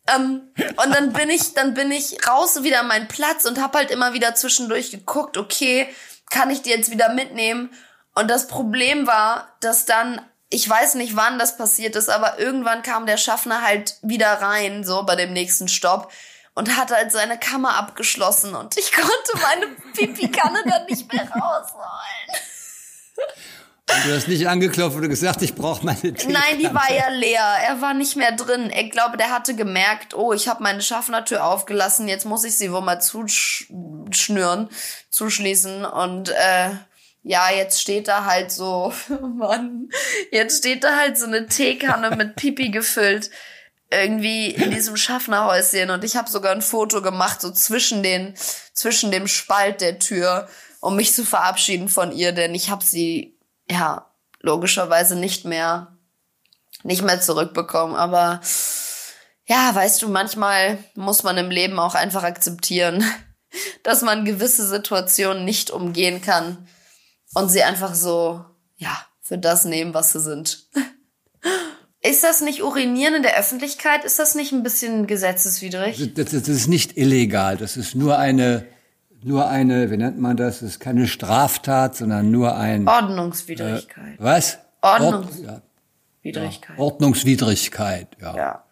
[SPEAKER 2] Ähm, und dann bin ich, dann bin ich raus wieder an meinen Platz und hab halt immer wieder zwischendurch geguckt, okay, kann ich die jetzt wieder mitnehmen? Und das Problem war, dass dann, ich weiß nicht, wann das passiert ist, aber irgendwann kam der Schaffner halt wieder rein, so bei dem nächsten Stopp und hat halt seine Kammer abgeschlossen und ich konnte meine Pipi-Kanne dann nicht mehr rausholen.
[SPEAKER 3] Und du hast nicht angeklopft und gesagt, ich brauche meine Teekanne.
[SPEAKER 2] Nein, die war ja leer. Er war nicht mehr drin. Ich glaube, der hatte gemerkt, oh, ich habe meine Schaffnertür aufgelassen, jetzt muss ich sie wohl mal zuschnüren, zuschließen. Und äh, ja, jetzt steht da halt so, Mann, jetzt steht da halt so eine Teekanne mit Pipi gefüllt. Irgendwie in diesem Schaffnerhäuschen. Und ich habe sogar ein Foto gemacht, so zwischen den, zwischen dem Spalt der Tür, um mich zu verabschieden von ihr, denn ich habe sie ja, logischerweise nicht mehr, nicht mehr zurückbekommen. Aber ja, weißt du, manchmal muss man im Leben auch einfach akzeptieren, dass man gewisse Situationen nicht umgehen kann und sie einfach so, ja, für das nehmen, was sie sind. Ist das nicht Urinieren in der Öffentlichkeit? Ist das nicht ein bisschen gesetzeswidrig?
[SPEAKER 3] Das, das ist nicht illegal. Das ist nur eine, nur eine, wie nennt man das? Das ist keine Straftat, sondern nur ein,
[SPEAKER 2] Ordnungswidrigkeit.
[SPEAKER 3] was?
[SPEAKER 2] Ordnungs-
[SPEAKER 3] Ord- ja,
[SPEAKER 2] Widrigkeit.
[SPEAKER 3] Ordnungswidrigkeit, ja.
[SPEAKER 2] Ja.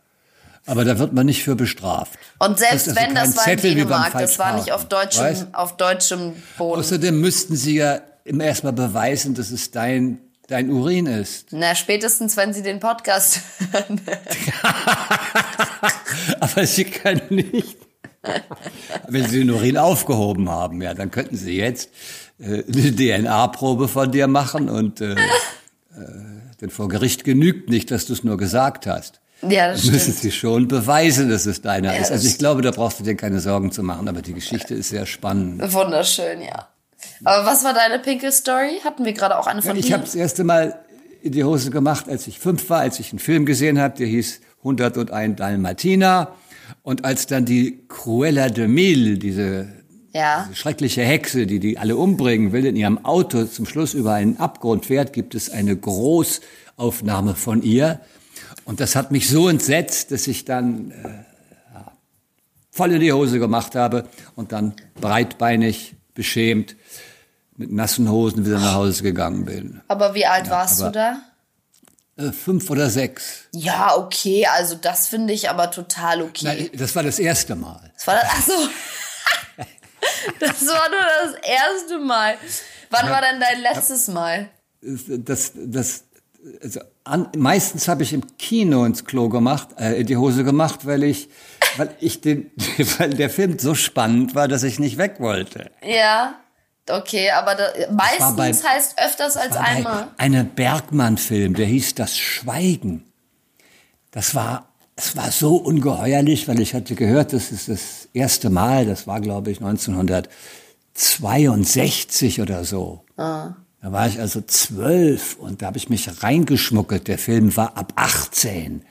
[SPEAKER 3] Aber da wird man nicht für bestraft.
[SPEAKER 2] Und selbst
[SPEAKER 3] Das also
[SPEAKER 2] wenn, das war in
[SPEAKER 3] Zettel beim
[SPEAKER 2] Dänemark, das war nicht auf deutschem,
[SPEAKER 3] Weißt?
[SPEAKER 2] auf deutschem Boden.
[SPEAKER 3] Außerdem müssten sie ja immer erstmal beweisen, dass es dein, dein Urin ist.
[SPEAKER 2] Na, spätestens, wenn sie den Podcast hören.
[SPEAKER 3] Aber sie können nicht. Wenn sie den Urin aufgehoben haben, ja, dann könnten sie jetzt äh, eine DNA-Probe von dir machen und äh, äh, denn vor Gericht genügt nicht, dass du es nur gesagt hast.
[SPEAKER 2] Ja, das
[SPEAKER 3] Müssen
[SPEAKER 2] stimmt.
[SPEAKER 3] sie schon beweisen, dass es deiner
[SPEAKER 2] Ja,
[SPEAKER 3] ist. Also ich glaube, da brauchst du dir keine Sorgen zu machen, aber die Geschichte ist sehr spannend.
[SPEAKER 2] Wunderschön, ja. Aber was war deine Pinkel-Story? Hatten wir gerade auch eine von
[SPEAKER 3] Ich
[SPEAKER 2] dir?
[SPEAKER 3] habe das erste Mal in die Hose gemacht, als ich fünf war, als ich einen Film gesehen habe, der hieß 101 Dalmatiner. Und als dann die Cruella de Mille, diese
[SPEAKER 2] Ja.
[SPEAKER 3] diese schreckliche Hexe, die die alle umbringen will, in ihrem Auto zum Schluss über einen Abgrund fährt, gibt es eine Großaufnahme von ihr. Und das hat mich so entsetzt, dass ich dann äh, ja, voll in die Hose gemacht habe und dann breitbeinig, beschämt, mit nassen Hosen wieder nach Hause gegangen bin.
[SPEAKER 2] Aber wie alt warst du da?
[SPEAKER 3] Äh, fünf oder sechs.
[SPEAKER 2] Ja, okay, also das finde ich aber total okay.
[SPEAKER 3] Nein, das war das erste Mal.
[SPEAKER 2] Das war das, ach so. das war nur das erste Mal. Wann war denn dein letztes Mal?
[SPEAKER 3] das, das, also an, meistens habe ich im Kino ins Klo gemacht, äh, in die Hose gemacht, weil ich, weil ich den, weil der Film so spannend war, dass ich nicht weg wollte.
[SPEAKER 2] Ja. Okay, aber da, meistens heißt öfters als einmal.
[SPEAKER 3] Ein Bergmann-Film, der hieß Das Schweigen. Das war, es war so ungeheuerlich, weil ich hatte gehört, das ist das erste Mal, das war glaube ich 1962 oder so. Ah. Da war ich also zwölf und da habe ich mich reingeschmuggelt. Der Film war ab 18.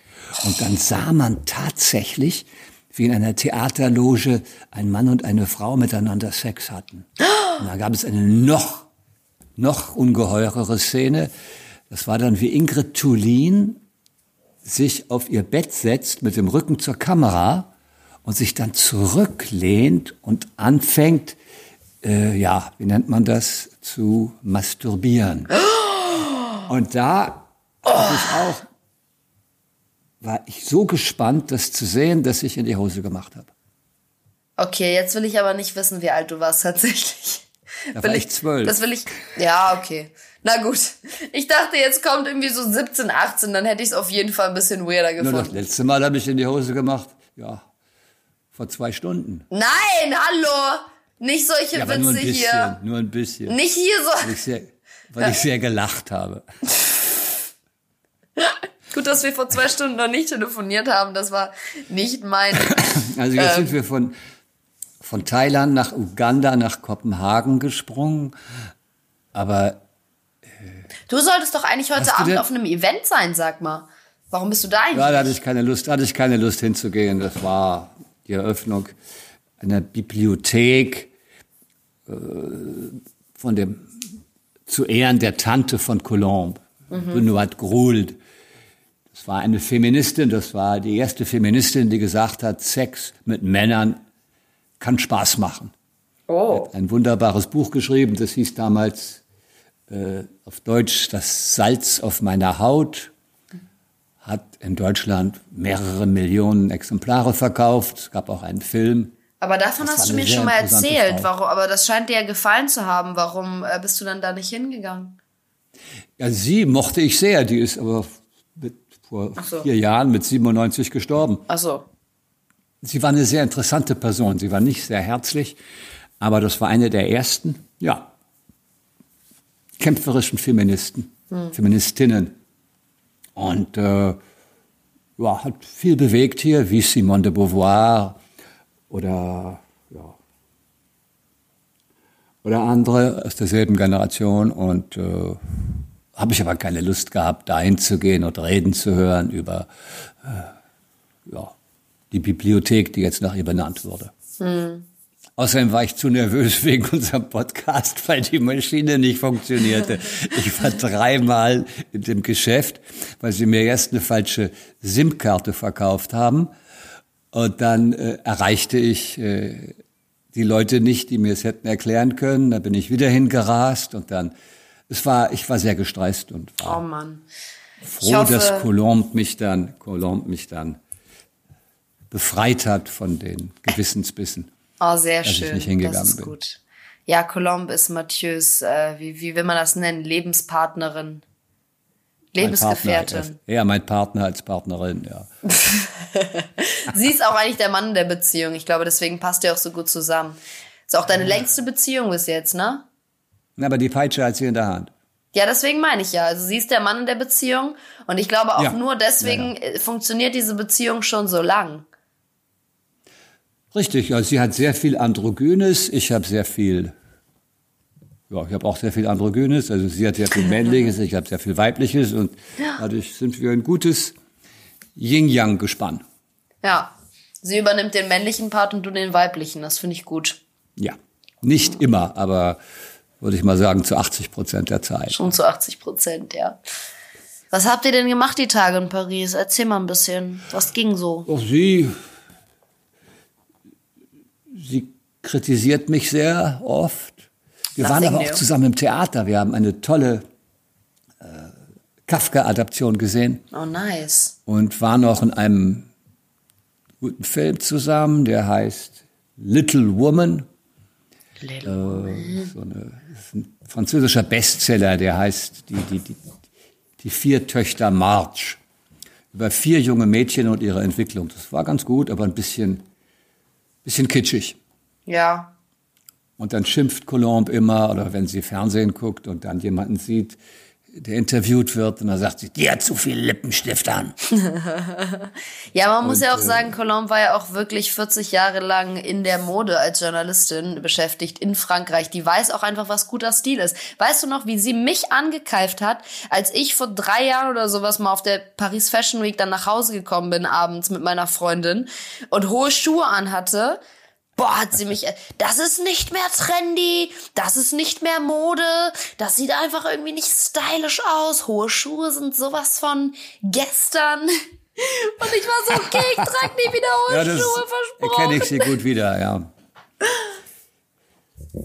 [SPEAKER 3] Und dann sah man tatsächlich, wie in einer Theaterloge ein Mann und eine Frau miteinander Sex hatten. Und da gab es eine noch, noch ungeheurere Szene. Das war dann, wie Ingrid Thulin sich auf ihr Bett setzt mit dem Rücken zur Kamera und sich dann zurücklehnt und anfängt, äh, ja, wie nennt man das, zu masturbieren. Und da oh. habe ich auch war ich so gespannt, das zu sehen, dass ich in die Hose gemacht habe.
[SPEAKER 2] Okay, jetzt will ich aber nicht wissen, wie alt du warst tatsächlich.
[SPEAKER 3] Da will war ich zwölf.
[SPEAKER 2] Das will ich. Ja, okay. Na gut. Ich dachte, jetzt kommt irgendwie so 17, 18, dann hätte ich es auf jeden Fall ein bisschen weirder gefunden. Nur
[SPEAKER 3] das letzte Mal habe ich in die Hose gemacht. Ja. Vor zwei Stunden.
[SPEAKER 2] Nein, hallo! Nicht solche ja, Witze
[SPEAKER 3] nur ein bisschen,
[SPEAKER 2] hier.
[SPEAKER 3] Nur ein bisschen.
[SPEAKER 2] Nicht hier so.
[SPEAKER 3] Weil ich sehr, weil ich sehr gelacht habe.
[SPEAKER 2] Gut, dass wir vor zwei Stunden noch nicht telefoniert haben. Das war nicht mein.
[SPEAKER 3] Also jetzt ähm, sind wir von, von Thailand nach Uganda nach Kopenhagen gesprungen. Aber.
[SPEAKER 2] Äh, du solltest doch eigentlich heute Abend auf einem Event sein, sag mal. Warum bist du da eigentlich?
[SPEAKER 3] Ja, da hatte ich keine Lust, hatte ich keine Lust hinzugehen. Das war die Eröffnung einer Bibliothek äh, von dem zu Ehren der Tante von Colombe, mhm. Benoit Groult. Das war eine Feministin, das war die erste Feministin, die gesagt hat, Sex mit Männern kann Spaß machen. Oh. Hat ein wunderbares Buch geschrieben, das hieß damals äh, auf Deutsch Das Salz auf meiner Haut. Hat in Deutschland mehrere Millionen Exemplare verkauft. Es gab auch einen Film.
[SPEAKER 2] Aber davon das hast du mir schon mal erzählt. Warum, aber das scheint dir ja gefallen zu haben. Warum äh, bist du dann da nicht hingegangen?
[SPEAKER 3] Ja, sie mochte ich sehr. Die ist aber vor so. vier Jahren mit 97 gestorben.
[SPEAKER 2] Ach so.
[SPEAKER 3] Sie war eine sehr interessante Person. Sie war nicht sehr herzlich, aber das war eine der ersten, ja, kämpferischen Feministen, hm. Feministinnen. Und äh, ja, hat viel bewegt hier, wie Simone de Beauvoir oder ja, oder andere aus derselben Generation und äh, habe ich aber keine Lust gehabt, dahin zu gehen und reden zu hören über äh, ja, die Bibliothek, die jetzt nach ihr benannt wurde. Hm. Außerdem war ich zu nervös wegen unserem Podcast, weil die Maschine nicht funktionierte. Ich war dreimal in dem Geschäft, weil sie mir erst eine falsche SIM-Karte verkauft haben. Und dann äh, erreichte ich äh, die Leute nicht, die mir es hätten erklären können. Da bin ich wieder hingerast und dann es war, ich war sehr gestresst und war
[SPEAKER 2] oh Mann.
[SPEAKER 3] froh, hoffe, dass Colombe mich dann, Colombe mich dann befreit hat von den Gewissensbissen.
[SPEAKER 2] Oh, sehr schön.
[SPEAKER 3] Ich nicht hingegangen das
[SPEAKER 2] ist
[SPEAKER 3] bin.
[SPEAKER 2] gut. Ja, Colombe ist Mathieu's, äh, wie, wie will man das nennen, Lebenspartnerin. Lebensgefährtin.
[SPEAKER 3] Ja, mein Partner als Partnerin, ja.
[SPEAKER 2] Sie ist auch eigentlich der Mann der Beziehung. Ich glaube, deswegen passt ihr auch so gut zusammen. Ist auch deine längste Beziehung bis jetzt, ne?
[SPEAKER 3] Aber die Peitsche hat sie in der Hand.
[SPEAKER 2] Ja, deswegen meine ich ja. Also sie ist der Mann in der Beziehung und ich glaube auch ja. nur deswegen ja, ja. funktioniert diese Beziehung schon so lang.
[SPEAKER 3] Richtig, also sie hat sehr viel Androgynes, ich habe sehr viel, ja, ich habe auch sehr viel Androgynes, also sie hat sehr viel Männliches, ich habe sehr viel Weibliches und dadurch sind wir ein gutes Yin-Yang-Gespann.
[SPEAKER 2] Ja, sie übernimmt den männlichen Part und du den weiblichen, das finde ich gut.
[SPEAKER 3] Ja, nicht immer, aber würde ich mal sagen, zu 80 Prozent der Zeit.
[SPEAKER 2] Schon zu 80 Prozent, ja. Was habt ihr denn gemacht die Tage in Paris? Erzähl mal ein bisschen. Was ging so?
[SPEAKER 3] Auch sie, sie kritisiert mich sehr oft. Wir Nothing waren aber auch zusammen im Theater. Wir haben eine tolle äh, Kafka-Adaption gesehen.
[SPEAKER 2] Oh, nice.
[SPEAKER 3] Und waren auch in einem guten Film zusammen, der heißt Little Woman. Little äh, Woman. So eine ein französischer Bestseller, der heißt die, die, die, die vier Töchter March. Über vier junge Mädchen und ihre Entwicklung. Das war ganz gut, aber ein bisschen, bisschen kitschig.
[SPEAKER 2] Ja.
[SPEAKER 3] Und dann schimpft Colombe immer, oder wenn sie Fernsehen guckt und dann jemanden sieht, der interviewt wird, und dann sagt sie, die hat zu viel Lippenstift an.
[SPEAKER 2] ja, man muss
[SPEAKER 3] Und,
[SPEAKER 2] ja auch
[SPEAKER 3] äh,
[SPEAKER 2] sagen, Colombe war ja auch wirklich 40 Jahre lang in der Mode als Journalistin beschäftigt in Frankreich. Die weiß auch einfach, was guter Stil ist. Weißt du noch, wie sie mich angekeift hat, als ich vor drei Jahren oder sowas mal auf der Paris Fashion Week dann nach Hause gekommen bin abends mit meiner Freundin und hohe Schuhe anhatte? Boah, hat sie mich, das ist nicht mehr trendy, das ist nicht mehr Mode, das sieht einfach irgendwie nicht stylisch aus, hohe Schuhe sind sowas von gestern. Und ich war so, okay, ich trage nie wieder hohe
[SPEAKER 3] Ja, das
[SPEAKER 2] Schuhe,
[SPEAKER 3] erkenne ich
[SPEAKER 2] versprochen.
[SPEAKER 3] sie gut wieder, ja.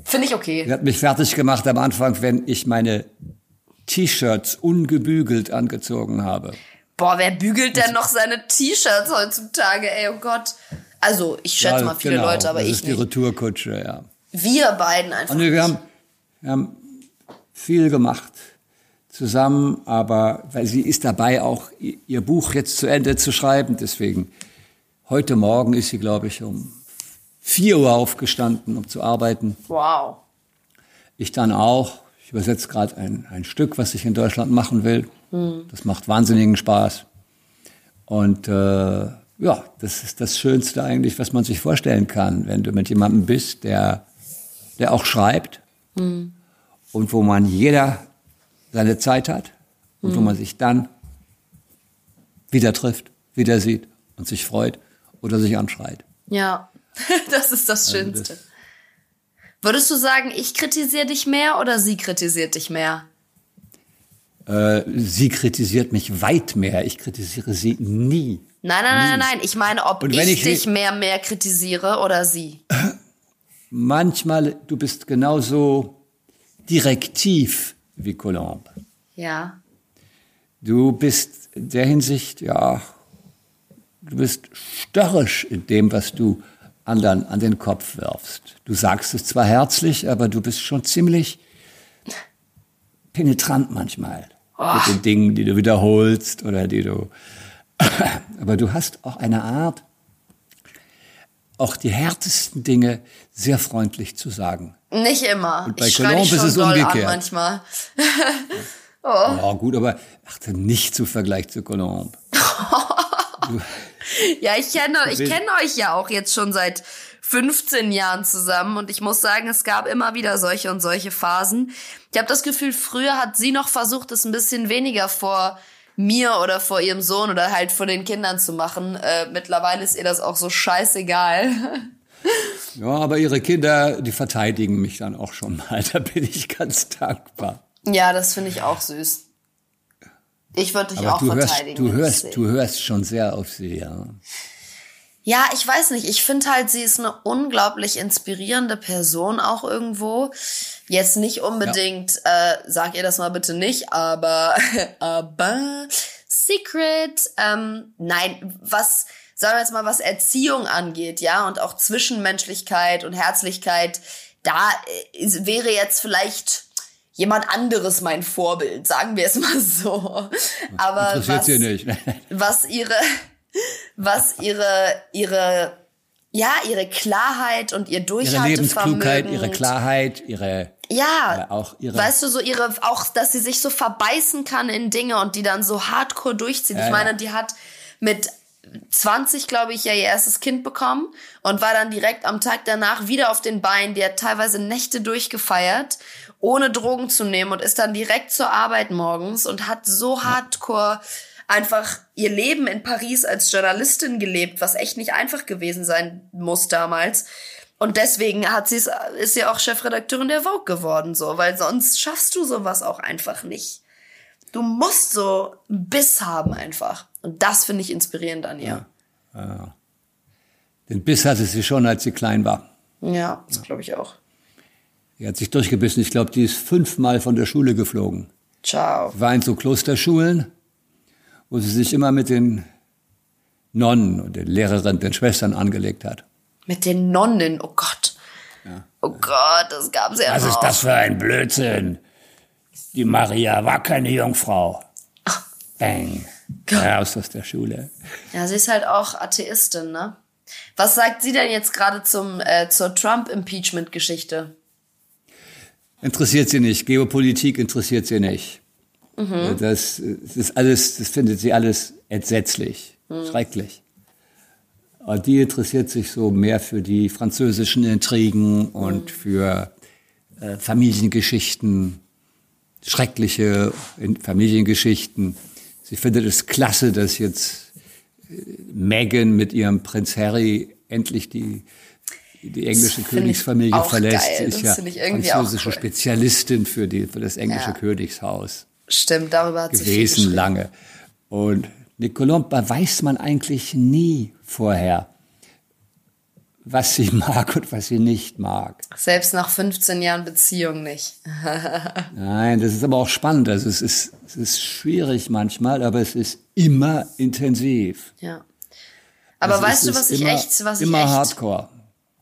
[SPEAKER 2] Finde ich okay.
[SPEAKER 3] Sie hat mich fertig gemacht am Anfang, wenn ich meine T-Shirts ungebügelt angezogen habe.
[SPEAKER 2] Boah, wer bügelt denn noch seine T-Shirts heutzutage, ey, oh Gott. Also, ich schätze
[SPEAKER 3] Ja,
[SPEAKER 2] mal viele
[SPEAKER 3] genau,
[SPEAKER 2] Leute, aber
[SPEAKER 3] das
[SPEAKER 2] ich
[SPEAKER 3] ist die
[SPEAKER 2] nicht.
[SPEAKER 3] Retourkutsche, ja.
[SPEAKER 2] Wir beiden einfach.
[SPEAKER 3] Und wir haben, wir haben viel gemacht zusammen, aber weil sie ist dabei, auch ihr Buch jetzt zu Ende zu schreiben. Deswegen, heute Morgen ist sie, glaube ich, um 4 Uhr aufgestanden, um zu arbeiten.
[SPEAKER 2] Wow.
[SPEAKER 3] Ich dann auch. Ich übersetze gerade ein, ein Stück, was ich in Deutschland machen will. Das macht wahnsinnigen Spaß. Und äh, ja, das ist das Schönste eigentlich, was man sich vorstellen kann, wenn du mit jemandem bist, der, der auch schreibt und wo man jeder seine Zeit hat und wo man sich dann wieder trifft, wieder sieht und sich freut oder sich anschreit.
[SPEAKER 2] Ja, das ist das
[SPEAKER 3] Also
[SPEAKER 2] Schönste.
[SPEAKER 3] das-
[SPEAKER 2] Würdest du sagen, ich kritisiere dich mehr oder sie kritisiert dich mehr?
[SPEAKER 3] Äh, sie kritisiert mich weit mehr, ich kritisiere sie nie.
[SPEAKER 2] Nein, nein, nein, nein, nein. Ich meine, ob ich,
[SPEAKER 3] ich
[SPEAKER 2] dich mehr, mehr kritisiere oder sie.
[SPEAKER 3] Manchmal, du bist genauso direktiv wie Colombe.
[SPEAKER 2] Ja.
[SPEAKER 3] Du bist in der Hinsicht, ja, du bist störrisch in dem, was du anderen an den Kopf wirfst. Du sagst es zwar herzlich, aber du bist schon ziemlich penetrant manchmal mit den Dingen, die du wiederholst oder die du. aber du hast auch eine Art, auch die härtesten Dinge sehr freundlich zu sagen.
[SPEAKER 2] Nicht immer.
[SPEAKER 3] Und bei
[SPEAKER 2] ich dich
[SPEAKER 3] ist es umgekehrt.
[SPEAKER 2] manchmal.
[SPEAKER 3] Ja, gut, aber achte nicht zu Vergleich zu Colombe.
[SPEAKER 2] Ja, ich kenne ich kenne euch ja auch jetzt schon seit 15 Jahren zusammen und ich muss sagen, es gab immer wieder solche und solche Phasen. Ich habe das Gefühl, früher hat sie noch versucht, es ein bisschen weniger vor mir oder vor ihrem Sohn oder halt vor den Kindern zu machen. Äh, mittlerweile ist ihr das auch so scheißegal.
[SPEAKER 3] Ja, aber ihre Kinder, die verteidigen mich dann auch schon mal. Da bin ich ganz dankbar.
[SPEAKER 2] ja, das finde ich auch süß. Ich würde dich
[SPEAKER 3] Aber
[SPEAKER 2] auch
[SPEAKER 3] du hörst,
[SPEAKER 2] verteidigen.
[SPEAKER 3] du
[SPEAKER 2] wenn ich
[SPEAKER 3] hörst, du hörst schon sehr auf sie, ja.
[SPEAKER 2] Ja, ich weiß nicht. Ich finde halt, sie ist eine unglaublich inspirierende Person auch irgendwo. Jetzt nicht unbedingt, äh, sag ihr das mal bitte nicht, aber, aber, Secret, ähm, nein, was, sagen wir jetzt mal, was Erziehung angeht, ja, und auch Zwischenmenschlichkeit und Herzlichkeit, da äh, wäre jetzt vielleicht jemand anderes mein Vorbild, sagen wir es mal so. Aber
[SPEAKER 3] Interessiert
[SPEAKER 2] was,
[SPEAKER 3] sie nicht.
[SPEAKER 2] was ihre, was ihre, ihre, ja, ihre Klarheit und ihr
[SPEAKER 3] ihre
[SPEAKER 2] Durchhaltevermögen.
[SPEAKER 3] Lebensklugheit, ihre Klarheit, ihre,
[SPEAKER 2] Ja,
[SPEAKER 3] äh, auch ihre,
[SPEAKER 2] weißt du, so ihre, auch, dass sie sich so verbeißen kann in Dinge und die dann so hardcore durchzieht.
[SPEAKER 3] Ja,
[SPEAKER 2] ich meine, die hat mit 20, glaube ich, ja ihr erstes Kind bekommen und war dann direkt am Tag danach wieder auf den Beinen. Die hat teilweise Nächte durchgefeiert, ohne Drogen zu nehmen und ist dann direkt zur Arbeit morgens und hat so hardcore einfach ihr Leben in Paris als Journalistin gelebt, was echt nicht einfach gewesen sein muss damals. Und deswegen hat sie ist sie auch Chefredakteurin der Vogue geworden, so, weil sonst schaffst du sowas auch einfach nicht. Du musst so einen Biss haben einfach. Und das finde ich inspirierend an ihr.
[SPEAKER 3] den Biss hatte sie schon, als sie klein war.
[SPEAKER 2] Ja, das glaube ich auch.
[SPEAKER 3] Die hat sich durchgebissen. Ich glaube, die ist fünfmal von der Schule geflogen.
[SPEAKER 2] Ciao.
[SPEAKER 3] War in so Klosterschulen, wo sie sich immer mit den Nonnen und den Lehrerinnen, den Schwestern angelegt hat.
[SPEAKER 2] Mit den Nonnen, oh Gott. Oh Gott, das gab's ja
[SPEAKER 3] Was
[SPEAKER 2] noch.
[SPEAKER 3] ist das für ein Blödsinn? Die Maria war keine Jungfrau. Bang. Raus aus der Schule.
[SPEAKER 2] Ja, sie ist halt auch Atheistin, ne? Was sagt sie denn jetzt gerade zum äh, zur Trump-Impeachment-Geschichte?
[SPEAKER 3] interessiert sie nicht. Geopolitik interessiert sie nicht. Mhm. Das, das ist alles, das findet sie alles entsetzlich, mhm. schrecklich. Und die interessiert sich so mehr für die französischen Intrigen und mhm. für äh, Familiengeschichten, schreckliche Familiengeschichten. Sie findet es klasse, dass jetzt äh, Meghan mit ihrem Prinz Harry endlich die die englische Königsfamilie verlässt. Geil. Sie ist ja französische cool. Spezialistin für, die, für das englische ja. Königshaus.
[SPEAKER 2] Stimmt, darüber hat
[SPEAKER 3] gewesen
[SPEAKER 2] viel
[SPEAKER 3] lange. Und Nicolomba weiß man eigentlich nie vorher, was sie mag und was sie nicht mag.
[SPEAKER 2] Selbst nach 15 Jahren Beziehung nicht.
[SPEAKER 3] Nein, das ist aber auch spannend. Also es ist, es ist schwierig manchmal, aber es ist immer intensiv.
[SPEAKER 2] Ja. Aber also weißt du, was ich
[SPEAKER 3] immer,
[SPEAKER 2] echt, was
[SPEAKER 3] immer
[SPEAKER 2] ich echt,
[SPEAKER 3] Hardcore.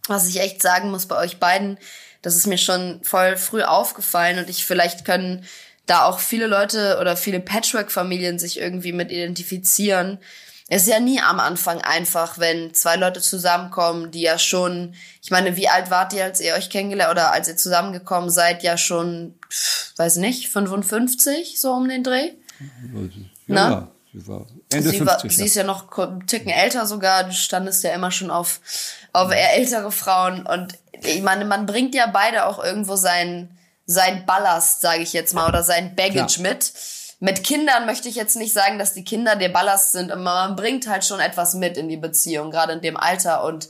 [SPEAKER 2] Was ich echt sagen muss bei euch beiden, das ist mir schon voll früh aufgefallen und ich vielleicht können da auch viele Leute oder viele Patchwork-Familien sich irgendwie mit identifizieren. Es ist ja nie am Anfang einfach, wenn zwei Leute zusammenkommen, die ja schon, ich meine, wie alt wart ihr, als ihr euch kennengelernt oder als ihr zusammengekommen seid, ja schon, weiß nicht, 55, so um den Dreh?
[SPEAKER 3] Ja, Na? sie war Ende
[SPEAKER 2] sie
[SPEAKER 3] 50.
[SPEAKER 2] War, sie ist ja noch einen Ticken älter sogar, du standest ja immer schon auf, auf eher ältere Frauen und ich meine, man bringt ja beide auch irgendwo seinen sein Ballast, sage ich jetzt mal, oder sein Baggage Klar. mit. Mit Kindern möchte ich jetzt nicht sagen, dass die Kinder der Ballast sind, aber man bringt halt schon etwas mit in die Beziehung, gerade in dem Alter. Und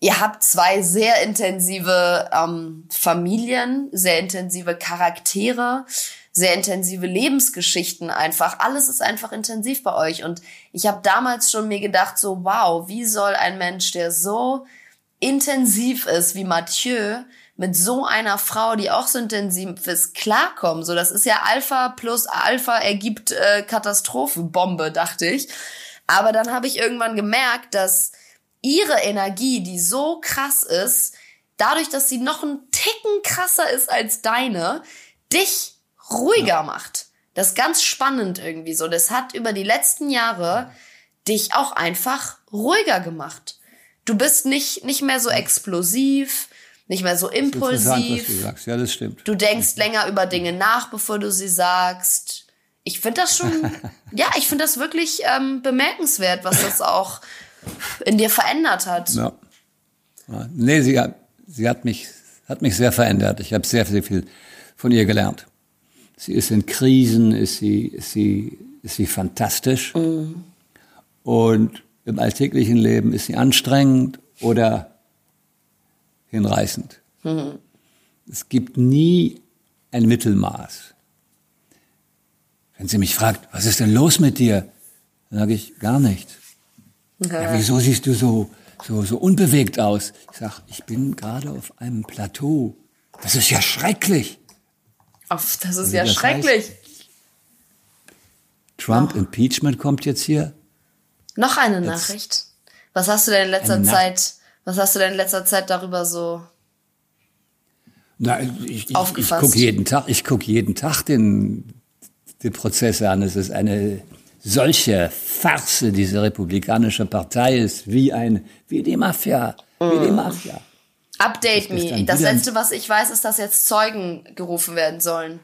[SPEAKER 2] ihr habt zwei sehr intensive ähm, Familien, sehr intensive Charaktere, sehr intensive Lebensgeschichten einfach. Alles ist einfach intensiv bei euch. Und ich habe damals schon mir gedacht, so, wow, wie soll ein Mensch, der so intensiv ist wie Mathieu, mit so einer Frau, die auch so intensiv ist, klarkommen. So, das ist ja Alpha plus Alpha ergibt äh, Katastrophenbombe, dachte ich. Aber dann habe ich irgendwann gemerkt, dass ihre Energie, die so krass ist, dadurch, dass sie noch ein Ticken krasser ist als deine, dich ruhiger ja. macht. Das ist ganz spannend irgendwie so. Das hat über die letzten Jahre dich auch einfach ruhiger gemacht. Du bist nicht, nicht mehr so explosiv, nicht mehr so impulsiv.
[SPEAKER 3] Was du sagst. Ja, das stimmt.
[SPEAKER 2] Du denkst länger über Dinge nach, bevor du sie sagst. Ich finde das schon, ja, ich finde das wirklich ähm, bemerkenswert, was das auch in dir verändert hat.
[SPEAKER 3] Ja. Nee, sie hat, sie hat mich, hat mich sehr verändert. Ich habe sehr, sehr viel von ihr gelernt. Sie ist in Krisen, ist sie, ist sie, ist sie fantastisch. Mhm. Und im alltäglichen Leben ist sie anstrengend oder hinreißend. Mhm. Es gibt nie ein Mittelmaß. Wenn sie mich fragt, was ist denn los mit dir? Dann sage ich, gar nichts. Ja. ja, wieso siehst du so, so, so unbewegt aus? Ich sage, ich bin gerade auf einem Plateau. Das ist ja schrecklich.
[SPEAKER 2] Auf, das ist also ja das schrecklich. Heißt,
[SPEAKER 3] Trump oh. Impeachment kommt jetzt hier.
[SPEAKER 2] Noch eine jetzt Nachricht. Was hast du denn in letzter Zeit was hast du denn in letzter Zeit darüber so
[SPEAKER 3] Na, ich, ich, ich gucke jeden Tag, ich guck jeden Tag den, den Prozess an. Es ist eine solche Farce, diese republikanische Partei ist wie ein, wie die Mafia, wie die mm. Mafia.
[SPEAKER 2] Update me. Das letzte, was ich weiß, ist, dass jetzt Zeugen gerufen werden sollen.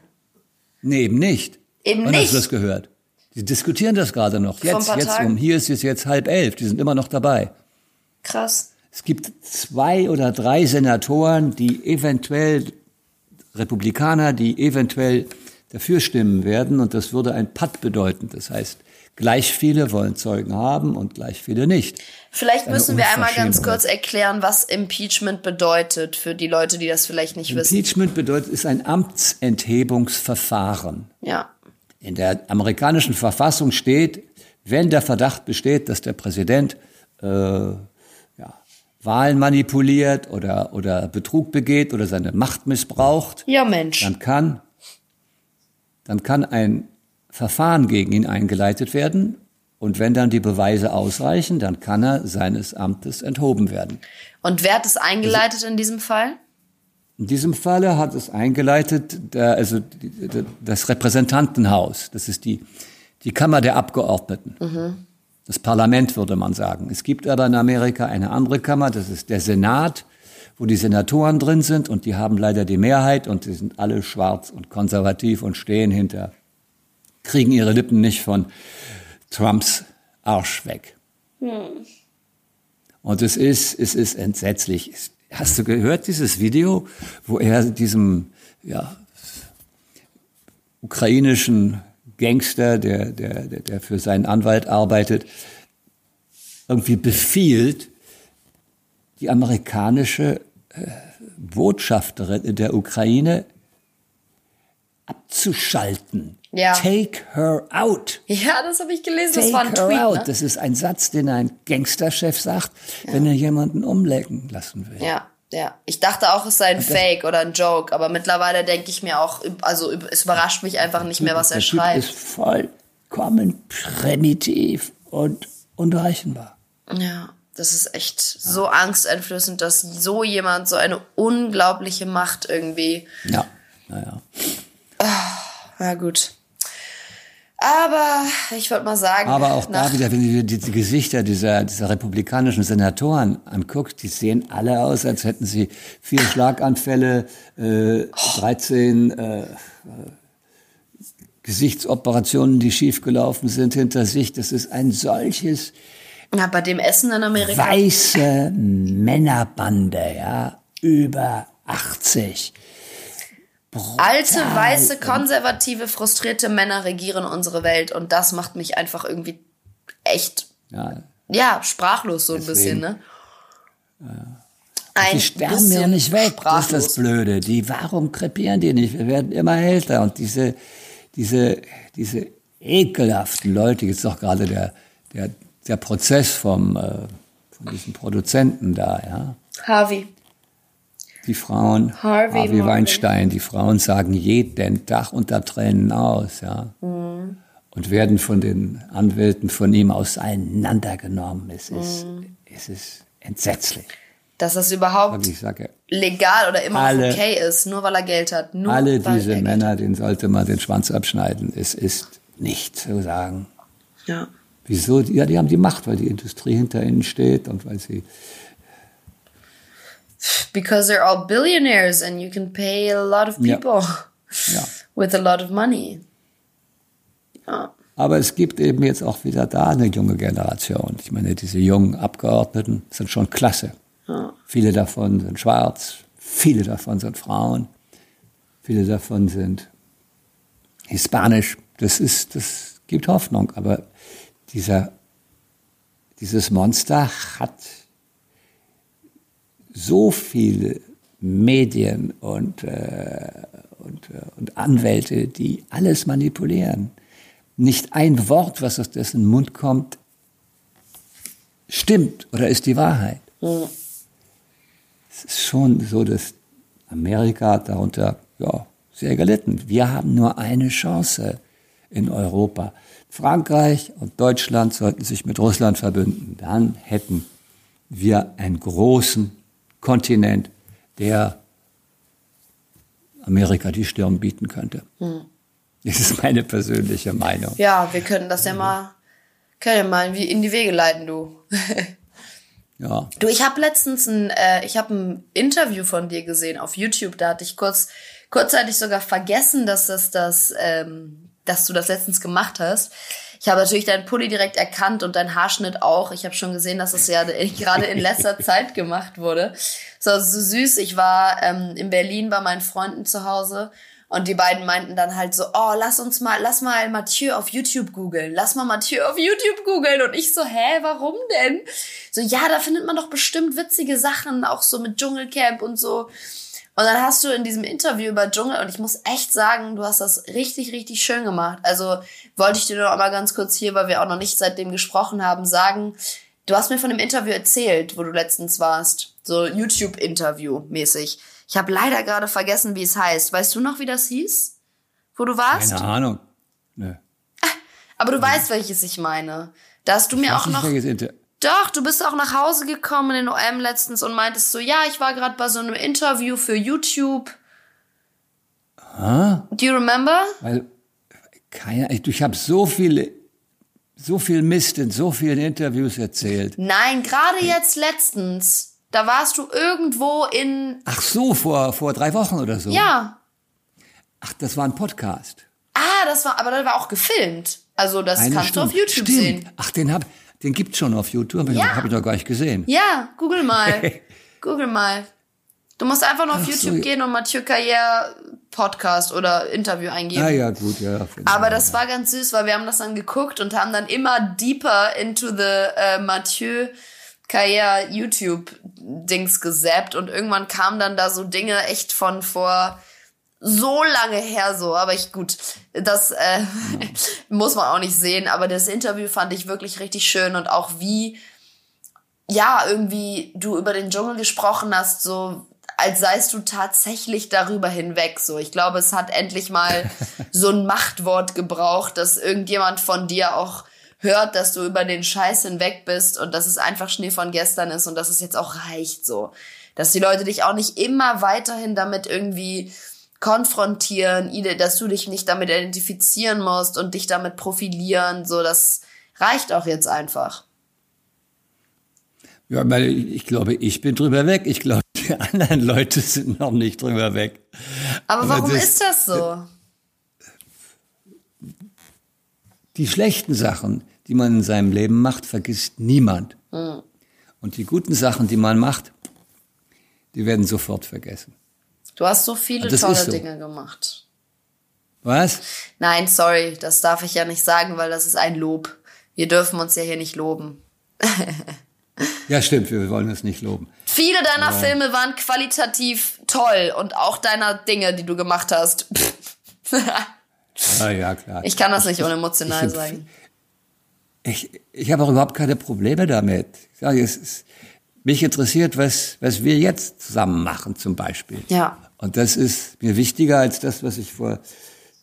[SPEAKER 3] Nee, eben nicht.
[SPEAKER 2] Eben
[SPEAKER 3] Wann
[SPEAKER 2] nicht.
[SPEAKER 3] hast du das gehört? Die diskutieren das gerade noch. Jetzt, jetzt um, hier ist es jetzt halb elf. Die sind immer noch dabei.
[SPEAKER 2] Krass.
[SPEAKER 3] Es gibt zwei oder drei Senatoren, die eventuell Republikaner, die eventuell dafür stimmen werden. Und das würde ein Patt bedeuten. Das heißt, gleich viele wollen Zeugen haben und gleich viele nicht.
[SPEAKER 2] Vielleicht müssen wir einmal ganz kurz erklären, was Impeachment bedeutet für die Leute, die das vielleicht nicht
[SPEAKER 3] Impeachment
[SPEAKER 2] wissen.
[SPEAKER 3] Impeachment bedeutet, ist ein Amtsenthebungsverfahren.
[SPEAKER 2] Ja.
[SPEAKER 3] In der amerikanischen Verfassung steht, wenn der Verdacht besteht, dass der Präsident äh, Wahlen manipuliert oder, oder Betrug begeht oder seine Macht missbraucht,
[SPEAKER 2] ja, Mensch.
[SPEAKER 3] dann kann, dann kann ein Verfahren gegen ihn eingeleitet werden. Und wenn dann die Beweise ausreichen, dann kann er seines Amtes enthoben werden.
[SPEAKER 2] Und wer hat es eingeleitet in diesem Fall?
[SPEAKER 3] In diesem Falle hat es eingeleitet, der, also das Repräsentantenhaus. Das ist die, die Kammer der Abgeordneten. Mhm das Parlament würde man sagen. Es gibt aber in Amerika eine andere Kammer, das ist der Senat. wo die Senatoren drin sind und die haben leider die Mehrheit und die sind alle schwarz und konservativ und stehen hinter, kriegen ihre Lippen nicht von Trumps Arsch weg. Hm. Und es ist, es ist entsetzlich. Hast du gehört dieses Video, wo er diesem, ja, ukrainischen Gangster, der, der, der für seinen Anwalt arbeitet, irgendwie befiehlt, die amerikanische äh, Botschafterin in der Ukraine abzuschalten. Ja. Take her out.
[SPEAKER 2] Ja, das habe ich gelesen.
[SPEAKER 3] Take
[SPEAKER 2] das war ein her Tweet. Out. Ne?
[SPEAKER 3] Das ist ein Satz, den ein Gangsterchef sagt, ja. wenn er jemanden umlecken lassen will.
[SPEAKER 2] Ja. Ja, ich dachte auch, es sei ein Fake oder ein Joke, aber mittlerweile denke ich mir auch, also es überrascht mich einfach nicht mehr, was er schreibt.
[SPEAKER 3] ist vollkommen primitiv und unberechenbar.
[SPEAKER 2] Ja, das ist echt so angsteinflößend, dass so jemand so eine unglaubliche Macht irgendwie.
[SPEAKER 3] Ja, naja.
[SPEAKER 2] Ja, gut. Aber ich wollte mal sagen.
[SPEAKER 3] Aber auch da wieder, wenn du dir die, Gesichter dieser, dieser republikanischen Senatoren anguckst, die sehen alle aus, als hätten sie vier Schlaganfälle, äh, 13 äh, Gesichtsoperationen, die schiefgelaufen sind hinter sich. Das ist ein solches.
[SPEAKER 2] Ja, bei dem Essen in Amerika.
[SPEAKER 3] Weiße Männerbande, ja, über 80
[SPEAKER 2] Brutal. Alte, weiße, konservative, frustrierte Männer regieren unsere Welt und das macht mich einfach irgendwie echt, ja, ja sprachlos so ein bisschen, ne?
[SPEAKER 3] Ein die sterben ja nicht weg, sprachlos. das ist das Blöde. Die, warum krepieren die nicht? Wir werden immer älter und diese, diese, diese ekelhaften Leute, jetzt doch gerade der, der, der Prozess vom, äh, von diesem Produzenten da, ja.
[SPEAKER 2] Harvey
[SPEAKER 3] die Frauen, Harvey, Harvey Weinstein, die Frauen sagen jeden Tag unter Tränen aus, ja. Mhm. Und werden von den Anwälten von ihm auseinandergenommen. Es ist, mhm. es ist entsetzlich.
[SPEAKER 2] Dass das überhaupt sage, legal oder immer alle, okay ist, nur weil er Geld hat. Nur
[SPEAKER 3] alle diese Männer, denen sollte man den Schwanz abschneiden. Es ist nicht zu sagen.
[SPEAKER 2] Ja.
[SPEAKER 3] Wieso? Ja, die haben die Macht, weil die Industrie hinter ihnen steht und weil sie
[SPEAKER 2] because they're all billionaires and you can pay a lot of people
[SPEAKER 3] ja. Ja.
[SPEAKER 2] with a lot of money. Ja.
[SPEAKER 3] Aber es gibt eben jetzt auch wieder da eine junge Generation. Ich meine, diese jungen Abgeordneten sind schon klasse. Viele davon sind schwarz, viele davon sind Frauen, viele davon sind hispanisch. Das ist, das gibt Hoffnung. Aber dieser, dieses Monster hat so viele Medien und, äh, und, äh, und Anwälte, die alles manipulieren. Nicht ein Wort, was aus dessen Mund kommt, stimmt oder ist die Wahrheit. Mhm. Es ist schon so, dass Amerika darunter ja, sehr gelitten. Wir haben nur eine Chance in Europa. Frankreich und Deutschland sollten sich mit Russland verbünden. Dann hätten wir einen großen Kontinent, der Amerika die Stirn bieten könnte. Hm. Das ist meine persönliche Meinung.
[SPEAKER 2] Ja, wir können das ja mal, können ja mal in die Wege leiten, du.
[SPEAKER 3] ja.
[SPEAKER 2] Du, ich habe letztens ein, äh, ich habe ein Interview von dir gesehen auf YouTube. Da hatte ich kurz, kurzzeitig sogar vergessen, dass das das, ähm, dass du das letztens gemacht hast. Ich habe natürlich deinen Pulli direkt erkannt und deinen Haarschnitt auch. Ich habe schon gesehen, dass es ja gerade in letzter Zeit gemacht wurde. So, so süß. Ich war ähm, in Berlin bei meinen Freunden zu Hause und die beiden meinten dann halt so, oh, lass uns mal, lass mal Mathieu auf YouTube googeln. Lass mal Mathieu auf YouTube googeln. Und ich so, hä, warum denn? So, ja, da findet man doch bestimmt witzige Sachen, auch so mit Dschungelcamp und so. Und dann hast du in diesem Interview über Dschungel, und ich muss echt sagen, du hast das richtig, richtig schön gemacht. Also wollte ich dir noch mal ganz kurz hier, weil wir auch noch nicht seitdem gesprochen haben, sagen, du hast mir von dem Interview erzählt, wo du letztens warst. So YouTube-Interview mäßig. Ich habe leider gerade vergessen, wie es heißt. Weißt du noch, wie das hieß? Wo du warst?
[SPEAKER 3] Keine Ahnung. Nö.
[SPEAKER 2] Aber du ja. weißt, welches ich meine. Da hast du mir auch noch. Doch, du bist auch nach Hause gekommen in OM letztens und meintest so, ja, ich war gerade bei so einem Interview für YouTube.
[SPEAKER 3] Huh?
[SPEAKER 2] Do you remember?
[SPEAKER 3] Weil, keine, ich, ich habe so viele, so viel Mist in so vielen Interviews erzählt.
[SPEAKER 2] Nein, gerade jetzt letztens. Da warst du irgendwo in.
[SPEAKER 3] Ach so, vor, vor drei Wochen oder so.
[SPEAKER 2] Ja.
[SPEAKER 3] Ach, das war ein Podcast.
[SPEAKER 2] Ah, das war, aber das war auch gefilmt. Also das
[SPEAKER 3] Eine
[SPEAKER 2] kannst du auf
[SPEAKER 3] Stunde.
[SPEAKER 2] YouTube
[SPEAKER 3] Stimmt.
[SPEAKER 2] sehen.
[SPEAKER 3] Ach, den hab, den gibt's schon auf YouTube.
[SPEAKER 2] Ja.
[SPEAKER 3] hab ich noch gar nicht gesehen.
[SPEAKER 2] Ja, google mal. google mal. Du musst einfach nur auf
[SPEAKER 3] Ach so,
[SPEAKER 2] YouTube
[SPEAKER 3] ja.
[SPEAKER 2] gehen und Mathieu Carrière Podcast oder Interview eingeben.
[SPEAKER 3] Ah ja, gut, ja.
[SPEAKER 2] Aber das war ganz süß, weil wir haben das dann geguckt und haben dann immer deeper into the äh, Mathieu Carrière YouTube Dings gesappt und irgendwann kamen dann da so Dinge echt von vor so lange her so, aber ich gut, das äh, muss man auch nicht sehen, aber das Interview fand ich wirklich richtig schön und auch wie ja, irgendwie du über den Dschungel gesprochen hast, so als seist du tatsächlich darüber hinweg. So, ich glaube, es hat endlich mal so ein Machtwort gebraucht, dass irgendjemand von dir auch hört, dass du über den Scheiß hinweg bist und dass es einfach Schnee von gestern ist und dass es jetzt auch reicht so. Dass die Leute dich auch nicht immer weiterhin damit irgendwie konfrontieren, dass du dich nicht damit identifizieren musst und dich damit profilieren, so, das reicht auch jetzt einfach.
[SPEAKER 3] Ja, weil ich glaube, ich bin drüber weg. Ich glaube, die anderen Leute sind noch nicht drüber weg.
[SPEAKER 2] Aber
[SPEAKER 3] Aber
[SPEAKER 2] warum
[SPEAKER 3] das-
[SPEAKER 2] ist das so?
[SPEAKER 3] Die schlechten Sachen, die man in seinem Leben macht, vergisst niemand. Und die guten Sachen, die man macht, die werden sofort vergessen.
[SPEAKER 2] Du hast so viele tolle
[SPEAKER 3] so.
[SPEAKER 2] Dinge gemacht.
[SPEAKER 3] Was?
[SPEAKER 2] Nein, sorry, das darf ich ja nicht sagen, weil das ist ein Lob. Wir dürfen uns ja hier nicht loben.
[SPEAKER 3] Ja, stimmt, wir wollen es nicht loben.
[SPEAKER 2] Viele deiner Filme waren qualitativ toll und auch deiner Dinge, die du gemacht hast.
[SPEAKER 3] Ah, ja, klar.
[SPEAKER 2] ich kann das nicht unemotional
[SPEAKER 3] ich-
[SPEAKER 2] sagen.
[SPEAKER 3] Ich, ich habe auch überhaupt keine Probleme damit. Ich sage, es ist, mich interessiert, was, was wir jetzt zusammen machen, zum Beispiel.
[SPEAKER 2] Ja.
[SPEAKER 3] Und das ist mir wichtiger als das, was ich vor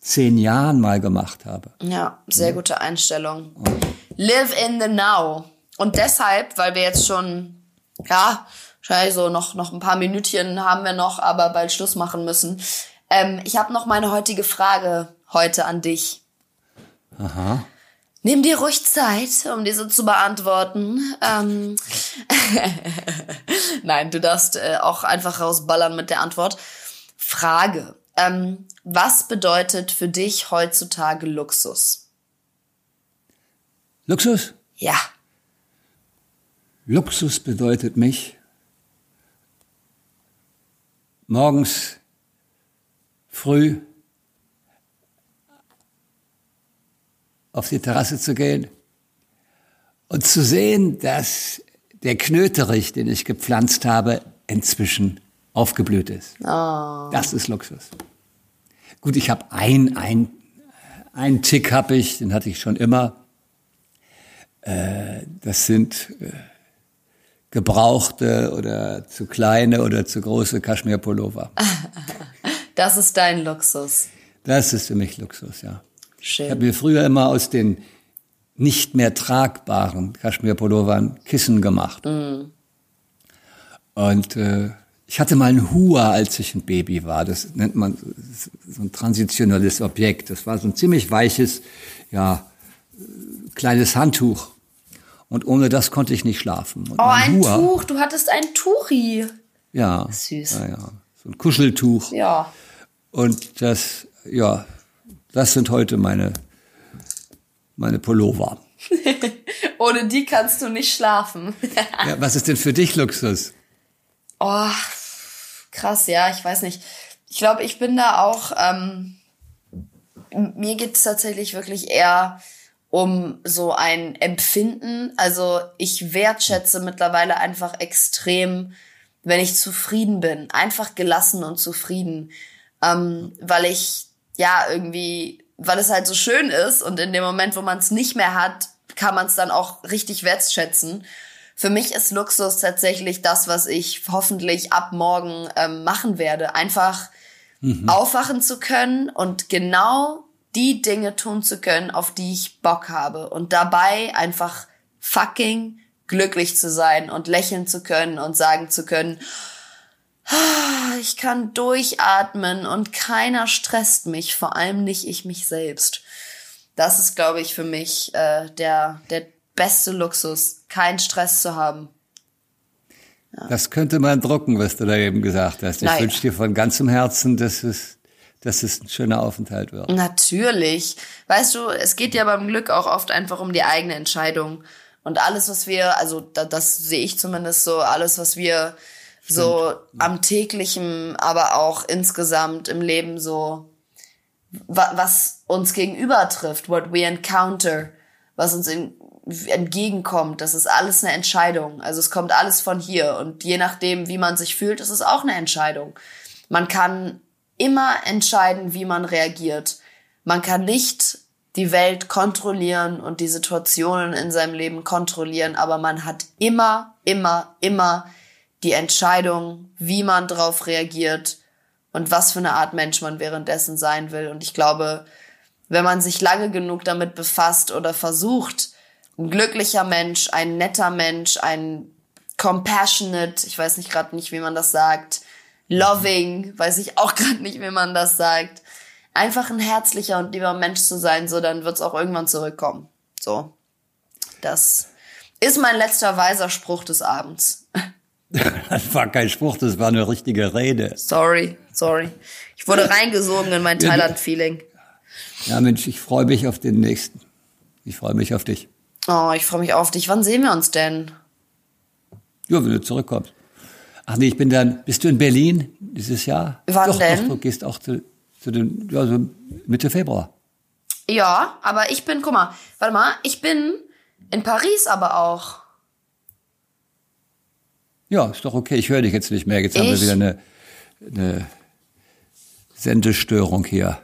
[SPEAKER 3] zehn Jahren mal gemacht habe.
[SPEAKER 2] Ja, sehr gute Einstellung. Live in the now. Und deshalb, weil wir jetzt schon, ja, wahrscheinlich so noch, noch ein paar Minütchen haben wir noch, aber bald Schluss machen müssen. Ähm, ich habe noch meine heutige Frage heute an dich.
[SPEAKER 3] Aha.
[SPEAKER 2] Nimm dir ruhig Zeit, um diese zu beantworten. Ähm, Nein, du darfst äh, auch einfach rausballern mit der Antwort. Frage. Ähm, was bedeutet für dich heutzutage Luxus?
[SPEAKER 3] Luxus?
[SPEAKER 2] Ja.
[SPEAKER 3] Luxus bedeutet mich, morgens früh auf die Terrasse zu gehen und zu sehen, dass der Knöterich, den ich gepflanzt habe, inzwischen aufgeblüht ist. Das ist Luxus. Gut, ich habe ein, ein, ein Tick habe ich, den hatte ich schon immer. Äh, das sind äh, gebrauchte oder zu kleine oder zu große Kaschmirpullover.
[SPEAKER 2] Das ist dein Luxus.
[SPEAKER 3] Das ist für mich Luxus, ja. Ich habe
[SPEAKER 2] Schön.
[SPEAKER 3] mir früher immer aus den nicht mehr tragbaren Kaschmirpullovern Kissen gemacht. Und äh, ich hatte mal einen Hua, als ich ein Baby war. Das nennt man so ein transitionelles Objekt. Das war so ein ziemlich weiches, ja, äh, kleines Handtuch. Und ohne das konnte ich nicht schlafen. Und
[SPEAKER 2] Oh, ein
[SPEAKER 3] Hua,
[SPEAKER 2] Tuch. Du hattest ein Tuchi.
[SPEAKER 3] Ja.
[SPEAKER 2] Süß.
[SPEAKER 3] Ja, ja. So ein Kuscheltuch.
[SPEAKER 2] Ja.
[SPEAKER 3] Und das, ja, das sind heute meine, meine Pullover.
[SPEAKER 2] Ohne die kannst du nicht schlafen.
[SPEAKER 3] Ja, was ist denn für dich Luxus?
[SPEAKER 2] Oh, krass, ja, ich weiß nicht. Ich glaube, ich bin da auch, ähm, mir geht es tatsächlich wirklich eher um so ein Empfinden. Also ich wertschätze mittlerweile einfach extrem, wenn ich zufrieden bin. Einfach gelassen und zufrieden. Ähm, weil ich, ja, irgendwie, weil es halt so schön ist und in dem Moment, wo man es nicht mehr hat, kann man es dann auch richtig wertschätzen. Für mich ist Luxus tatsächlich das, was ich hoffentlich ab morgen ähm, machen werde. Einfach aufwachen zu können und genau die Dinge tun zu können, auf die ich Bock habe. Und dabei einfach fucking glücklich zu sein und lächeln zu können und sagen zu können, "Ah, ich kann durchatmen und keiner stresst mich, vor allem nicht ich mich selbst. Das ist, glaube ich, für mich äh, der, der beste Luxus, keinen Stress zu haben.
[SPEAKER 3] Das könnte man drucken, was du da eben gesagt hast. Ich
[SPEAKER 2] Naja.
[SPEAKER 3] wünsche dir von ganzem Herzen, dass es, dass es ein schöner Aufenthalt wird.
[SPEAKER 2] Natürlich. Weißt du, es geht ja beim Glück auch oft einfach um die eigene Entscheidung. Und alles, was wir, also da, das sehe ich zumindest so, alles, was wir so am täglichen, aber auch insgesamt im Leben so, wa was uns gegenüber trifft, what we encounter, was uns in, entgegenkommt, das ist alles eine Entscheidung. Also es kommt alles von hier. Und je nachdem, wie man sich fühlt, ist es auch eine Entscheidung. Man kann immer entscheiden, wie man reagiert. Man kann nicht die Welt kontrollieren und die Situationen in seinem Leben kontrollieren, aber man hat immer, immer, immer die Entscheidung, wie man darauf reagiert und was für eine Art Mensch man währenddessen sein will. Und ich glaube, wenn man sich lange genug damit befasst oder versucht, ein glücklicher Mensch, ein netter Mensch, ein compassionate, ich weiß nicht gerade nicht, wie man das sagt, loving, weiß ich auch gerade nicht, wie man das sagt, einfach ein herzlicher und lieber Mensch zu sein, so dann wird's auch irgendwann zurückkommen. So, das ist mein letzter weiser Spruch des Abends.
[SPEAKER 3] Das war kein Spruch, das war eine richtige Rede.
[SPEAKER 2] Sorry, sorry. Ich wurde reingesogen in mein Thailand-Feeling.
[SPEAKER 3] Ja, Mensch, ich freue mich auf den nächsten. Ich freue mich auf dich.
[SPEAKER 2] Oh, ich freue mich auf dich. Wann sehen wir uns denn?
[SPEAKER 3] Ja, wenn du zurückkommst. Ach nee, ich bin dann, bist du in Berlin dieses Jahr?
[SPEAKER 2] Wann
[SPEAKER 3] doch,
[SPEAKER 2] denn?
[SPEAKER 3] Doch, du gehst auch zu, zu den, ja, so Mitte Februar.
[SPEAKER 2] Ja, aber ich bin, guck mal, warte mal, ich bin in Paris aber auch.
[SPEAKER 3] Ja, ist doch okay. Ich höre dich jetzt nicht mehr. Jetzt haben wir
[SPEAKER 2] Ich?
[SPEAKER 3] wieder eine, eine Sendestörung hier.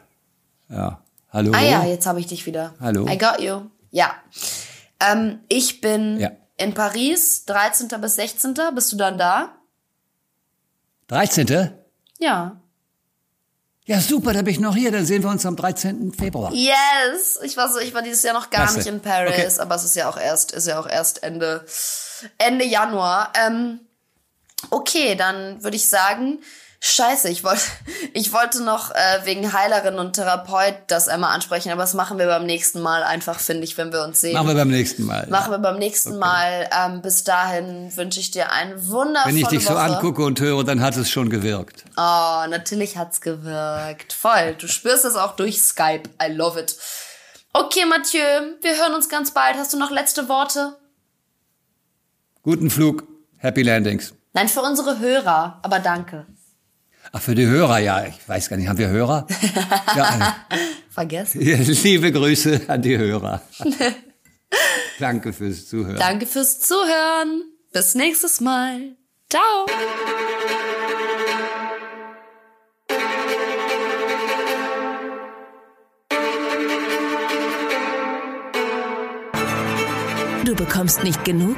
[SPEAKER 3] Ja. Hallo?
[SPEAKER 2] Ah ja, jetzt habe ich dich wieder.
[SPEAKER 3] Hallo?
[SPEAKER 2] I got you. Ja. Ähm, ich bin
[SPEAKER 3] Ja.
[SPEAKER 2] in Paris, 13. bis 16. Bist du dann da?
[SPEAKER 3] 13.
[SPEAKER 2] Ja.
[SPEAKER 3] Ja, super, da bin ich noch hier. Dann sehen wir uns am 13. Februar.
[SPEAKER 2] Yes! Ich war so, ich war dieses Jahr noch gar
[SPEAKER 3] Klasse.
[SPEAKER 2] nicht in Paris, aber es ist ja auch erst, ist ja auch erst Ende, Ende Januar. Ähm, okay, dann würde ich sagen, scheiße, ich wollte, ich wollte noch äh, wegen Heilerin und Therapeut das einmal ansprechen, aber das machen wir beim nächsten Mal einfach, finde ich, wenn wir uns sehen.
[SPEAKER 3] Machen wir beim nächsten Mal.
[SPEAKER 2] Machen wir beim nächsten Mal. Ähm, bis dahin wünsche ich dir eine wundervolle
[SPEAKER 3] Wenn ich dich
[SPEAKER 2] Woche.
[SPEAKER 3] so angucke und höre, dann hat es schon gewirkt.
[SPEAKER 2] Oh, natürlich hat's gewirkt. Voll. Du spürst es auch durch Skype. I love it. Okay, Mathieu, wir hören uns ganz bald. Hast du noch letzte Worte?
[SPEAKER 3] Guten Flug, Happy Landings.
[SPEAKER 2] Nein, für unsere Hörer, aber danke.
[SPEAKER 3] Ach, für die Hörer, ja, ich weiß gar nicht, haben wir Hörer? ja,
[SPEAKER 2] Vergessen.
[SPEAKER 3] liebe Grüße an die Hörer. Danke fürs Zuhören.
[SPEAKER 2] Danke fürs Zuhören. Bis nächstes Mal. Ciao.
[SPEAKER 1] Bekommst nicht genug?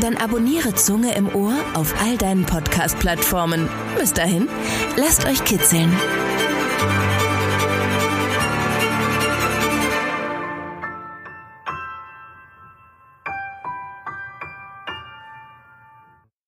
[SPEAKER 1] Dann abonniere Zunge im Ohr auf all deinen Podcast-Plattformen. Bis dahin, lasst euch kitzeln.